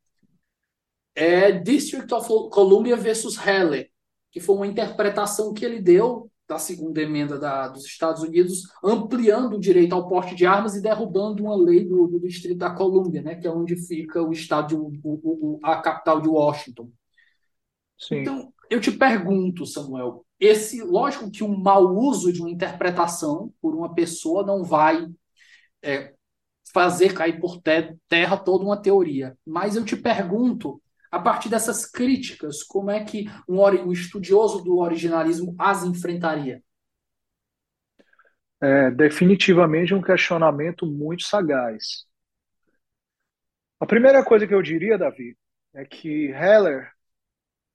S1: é District of Columbia versus Heller, que foi uma interpretação que ele deu da segunda emenda da, dos Estados Unidos, ampliando o direito ao porte de armas e derrubando uma lei do, do Distrito da Colômbia, né, que é onde fica o estado, de, o, o, a capital de Washington. Sim. Então, eu te pergunto, Samuel, esse, lógico que um mau uso de uma interpretação por uma pessoa não vai é, fazer cair por terra toda uma teoria. Mas eu te pergunto, a partir dessas críticas, como é que um, um estudioso do originalismo as enfrentaria?
S2: É definitivamente um questionamento muito sagaz. A primeira coisa que eu diria, Davi, é que Heller,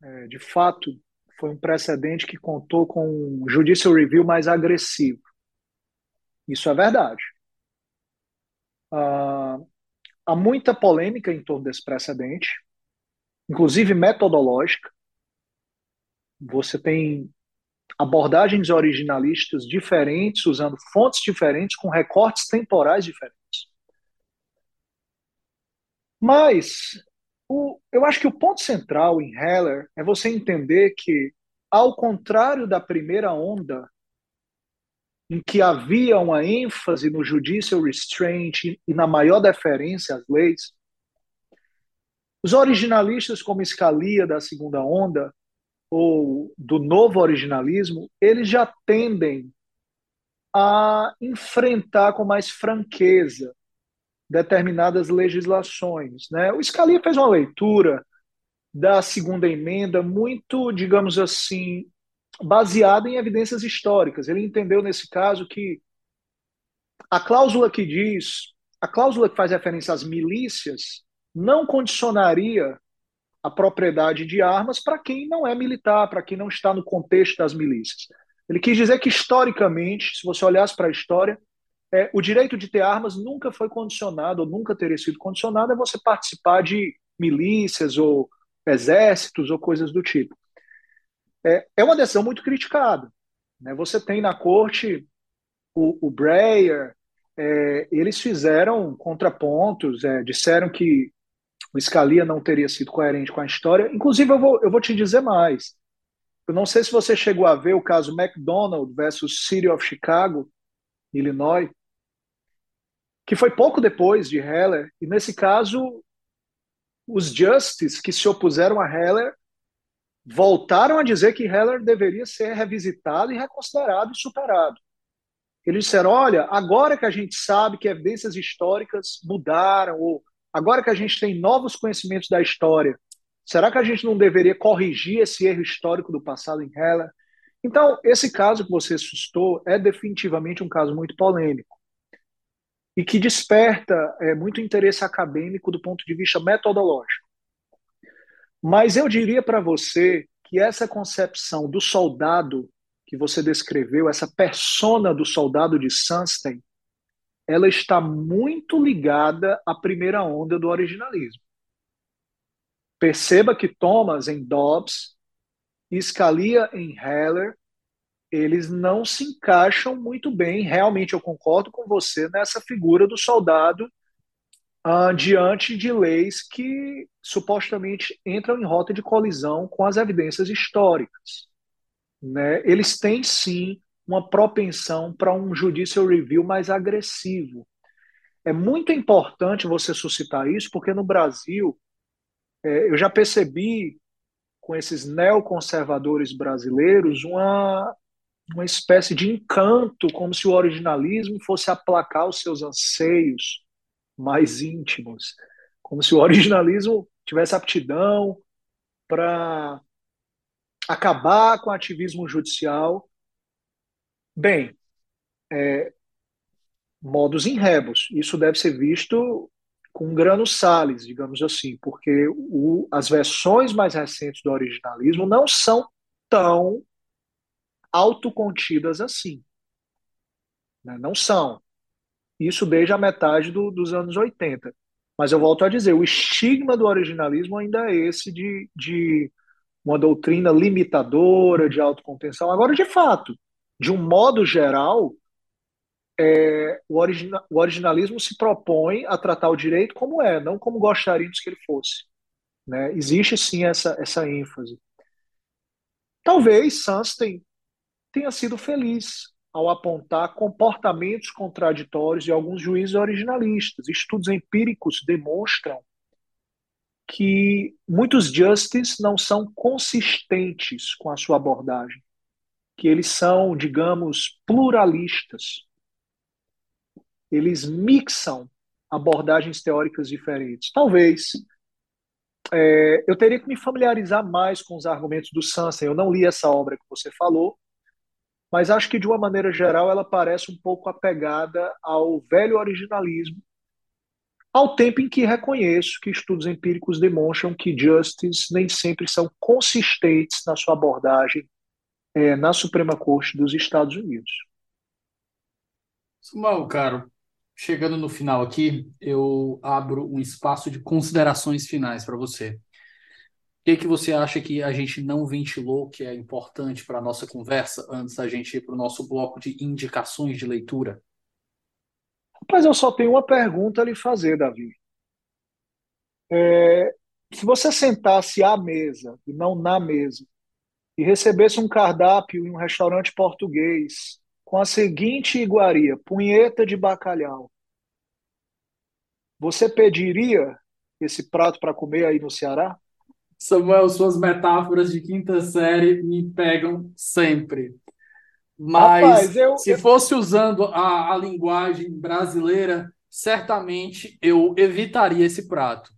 S2: é, de fato, foi um precedente que contou com um judicial review mais agressivo. Isso é verdade. Uh, há muita polêmica em torno desse precedente, inclusive metodológica. Você tem abordagens originalistas diferentes, usando fontes diferentes, com recortes temporais diferentes. Mas o, eu acho que o ponto central em Heller é você entender que, ao contrário da primeira onda, em que havia uma ênfase no judicial restraint e na maior deferência às leis, os originalistas como Scalia da segunda onda ou do novo originalismo, eles já tendem a enfrentar com mais franqueza determinadas legislações. Né? O Scalia fez uma leitura da segunda emenda muito, digamos assim, baseada em evidências históricas. Ele entendeu nesse caso que a cláusula que diz, a cláusula que faz referência às milícias, não condicionaria a propriedade de armas para quem não é militar, para quem não está no contexto das milícias. Ele quis dizer que, historicamente, se você olhasse para a história, é, o direito de ter armas nunca foi condicionado, ou nunca teria sido condicionado a você participar de milícias ou exércitos ou coisas do tipo. É, é uma decisão muito criticada. Né? Você tem na corte o, o Breyer, é, eles fizeram contrapontos, é, disseram que o Scalia não teria sido coerente com a história. Inclusive, eu vou, eu vou te dizer mais. Eu não sei se você chegou a ver o caso McDonald versus City of Chicago, Illinois, que foi pouco depois de Heller, e nesse caso, os Justice que se opuseram a Heller voltaram a dizer que Heller deveria ser revisitado e reconsiderado e superado. Eles disseram: olha, agora que a gente sabe que evidências históricas mudaram, ou agora que a gente tem novos conhecimentos da história, será que a gente não deveria corrigir esse erro histórico do passado em Heller? Então, esse caso que você suscitou é definitivamente um caso muito polêmico e que desperta é, muito interesse acadêmico do ponto de vista metodológico. Mas eu diria para você que essa concepção do soldado que você descreveu, essa persona do soldado de Sunstein, ela está muito ligada à primeira onda do originalismo. Perceba que Thomas em Dobbs Scalia em Heller, eles não se encaixam muito bem. Realmente eu concordo com você nessa figura do soldado uh, diante de leis que supostamente entram em rota de colisão com as evidências históricas. Né? Eles têm sim uma propensão para um judicial review mais agressivo. É muito importante você suscitar isso, porque no Brasil é, eu já percebi com esses neoconservadores brasileiros uma, uma espécie de encanto, como se o originalismo fosse aplacar os seus anseios mais íntimos, como se o originalismo tivesse aptidão para acabar com o ativismo judicial. Bem, é, modos em rebus. Isso deve ser visto com grano sales, digamos assim, porque o, as versões mais recentes do originalismo não são tão autocontidas assim. Né? Não são. Isso desde a metade do, dos anos 80. Mas eu volto a dizer, o estigma do originalismo ainda é esse de, de uma doutrina limitadora de autocontenção. Agora, de fato, de um modo geral, é, o, origina, o originalismo se propõe a tratar o direito como é, não como gostaríamos que ele fosse. Né? Existe sim essa, essa ênfase. Talvez Sunstein tenha sido feliz ao apontar comportamentos contraditórios de alguns juízes originalistas. Estudos empíricos demonstram que muitos justices não são consistentes com a sua abordagem, que eles são, digamos, pluralistas. Eles mixam abordagens teóricas diferentes. Talvez é, eu teria que me familiarizar mais com os argumentos do Sansen. Eu não li essa obra que você falou, mas acho que de uma maneira geral ela parece um pouco apegada ao velho originalismo, ao tempo em que reconheço que estudos empíricos demonstram que justice nem sempre são consistentes na sua abordagem é, na Suprema Corte dos Estados Unidos.
S1: Samuel, caro, chegando no final aqui, eu abro um espaço de considerações finais para você que, que você acha que a gente não ventilou que é importante para a nossa conversa antes da gente ir para o nosso bloco de indicações de leitura?
S2: Mas eu só tenho uma pergunta a lhe fazer, Davi. É, se você sentasse à mesa e não na mesa e recebesse um cardápio em um restaurante português com a seguinte iguaria: punheta de bacalhau, você pediria esse prato para comer aí no Ceará?
S1: Samuel, suas metáforas de quinta série me pegam sempre. Mas Rapaz, eu, se eu... fosse usando a, a linguagem brasileira, certamente eu evitaria esse prato.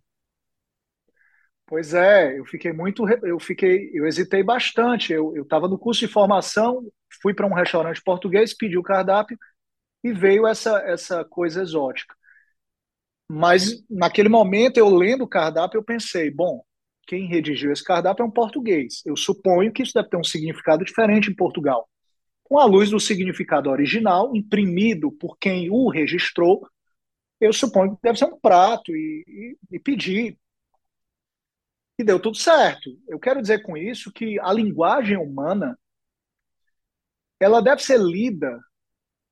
S2: Pois é, eu fiquei muito, eu fiquei, eu hesitei bastante. Eu estava no curso de formação, fui para um restaurante português, pedi o cardápio e veio essa essa coisa exótica. Mas naquele momento, eu lendo o cardápio, eu pensei, bom, quem redigiu esse cardápio é um português. Eu suponho que isso deve ter um significado diferente em Portugal. Com a luz do significado original, imprimido por quem o registrou, eu suponho que deve ser um prato e, e, e pedir. E deu tudo certo. Eu quero dizer com isso que a linguagem humana ela deve ser lida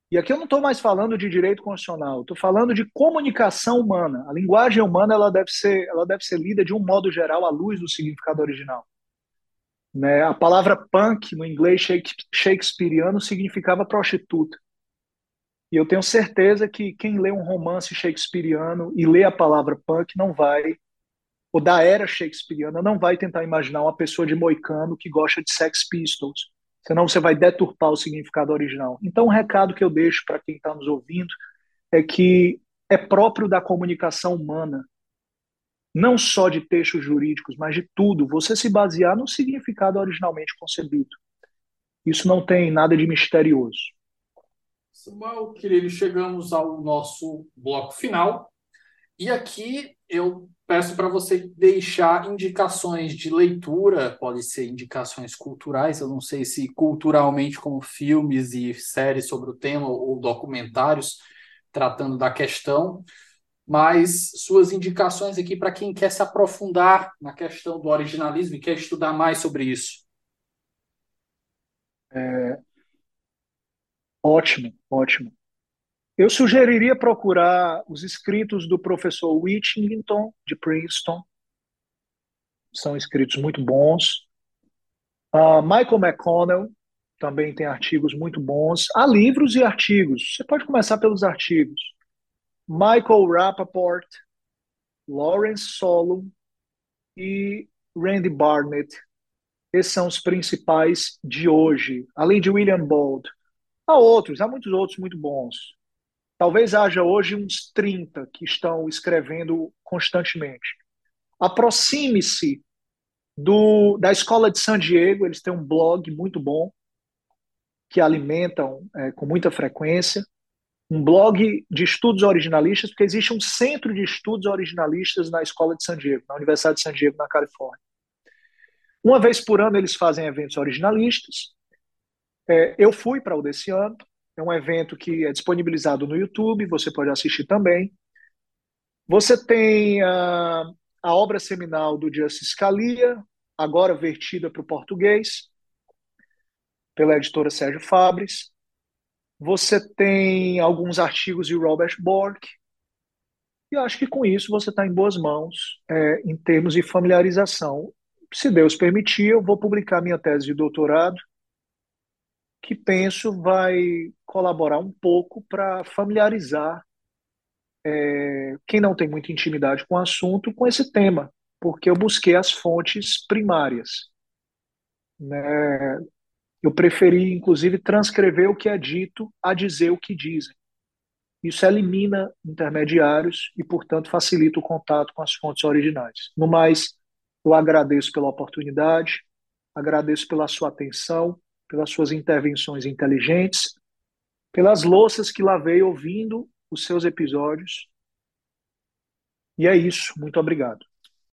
S2: e aqui eu não estou mais falando de direito constitucional, estou falando de comunicação humana. A linguagem humana ela deve ser, ela deve ser lida de um modo geral à luz do significado original. Né? A palavra punk no inglês shakespeariano significava prostituta. E eu tenho certeza que quem lê um romance shakespeariano e lê a palavra punk não vai, ou da era shakespeariana, não vai tentar imaginar uma pessoa de moicano que gosta de Sex Pistols. Senão você vai deturpar o significado original. Então, o um recado que eu deixo para quem está nos ouvindo é que é próprio da comunicação humana, não só de textos jurídicos, mas de tudo, você se basear no significado originalmente concebido. Isso não tem nada de misterioso.
S1: Samuel, querido, chegamos ao nosso bloco final. E aqui eu peço para você deixar indicações de leitura, pode ser indicações culturais, eu não sei se culturalmente como filmes e séries sobre o tema ou documentários tratando da questão, mas suas indicações aqui para quem quer se aprofundar na questão do originalismo e quer estudar mais sobre isso.
S2: É, Ótimo, ótimo. Eu sugeriria procurar os escritos do professor Whittington, de Princeton. São escritos muito bons. Uh, Michael McConnell também tem artigos muito bons. Há livros e artigos. Você pode começar pelos artigos. Michael Rappaport, Lawrence Solomon e Randy Barnett. Esses são os principais de hoje, além de William Bold. Há outros, há muitos outros muito bons. Talvez haja hoje uns 30 que estão escrevendo constantemente. Aproxime-se do, da Escola de San Diego, eles têm um blog muito bom, que alimentam é, com muita frequência. Um blog de estudos originalistas, porque existe um centro de estudos originalistas na Escola de San Diego, na Universidade de San Diego, na Califórnia. Uma vez por ano eles fazem eventos originalistas, é, eu fui para o desse ano, é um evento que é disponibilizado no YouTube, você pode assistir também. Você tem a, a obra seminal do Justice Scalia, agora vertida para o português, pela editora Sérgio Fabres. Você tem alguns artigos de Robert Bork. E acho que com isso você está em boas mãos é, em termos de familiarização. Se Deus permitir, eu vou publicar minha tese de doutorado que penso vai colaborar um pouco para familiarizar é, quem não tem muita intimidade com o assunto com esse tema, porque eu busquei as fontes primárias. Né? Eu preferi, inclusive, transcrever o que é dito a dizer o que dizem. Isso elimina intermediários e, portanto, facilita o contato com as fontes originais. No mais, eu agradeço pela oportunidade, agradeço pela sua atenção pelas suas intervenções inteligentes, pelas louças que lavei ouvindo os seus episódios. E é isso. Muito obrigado.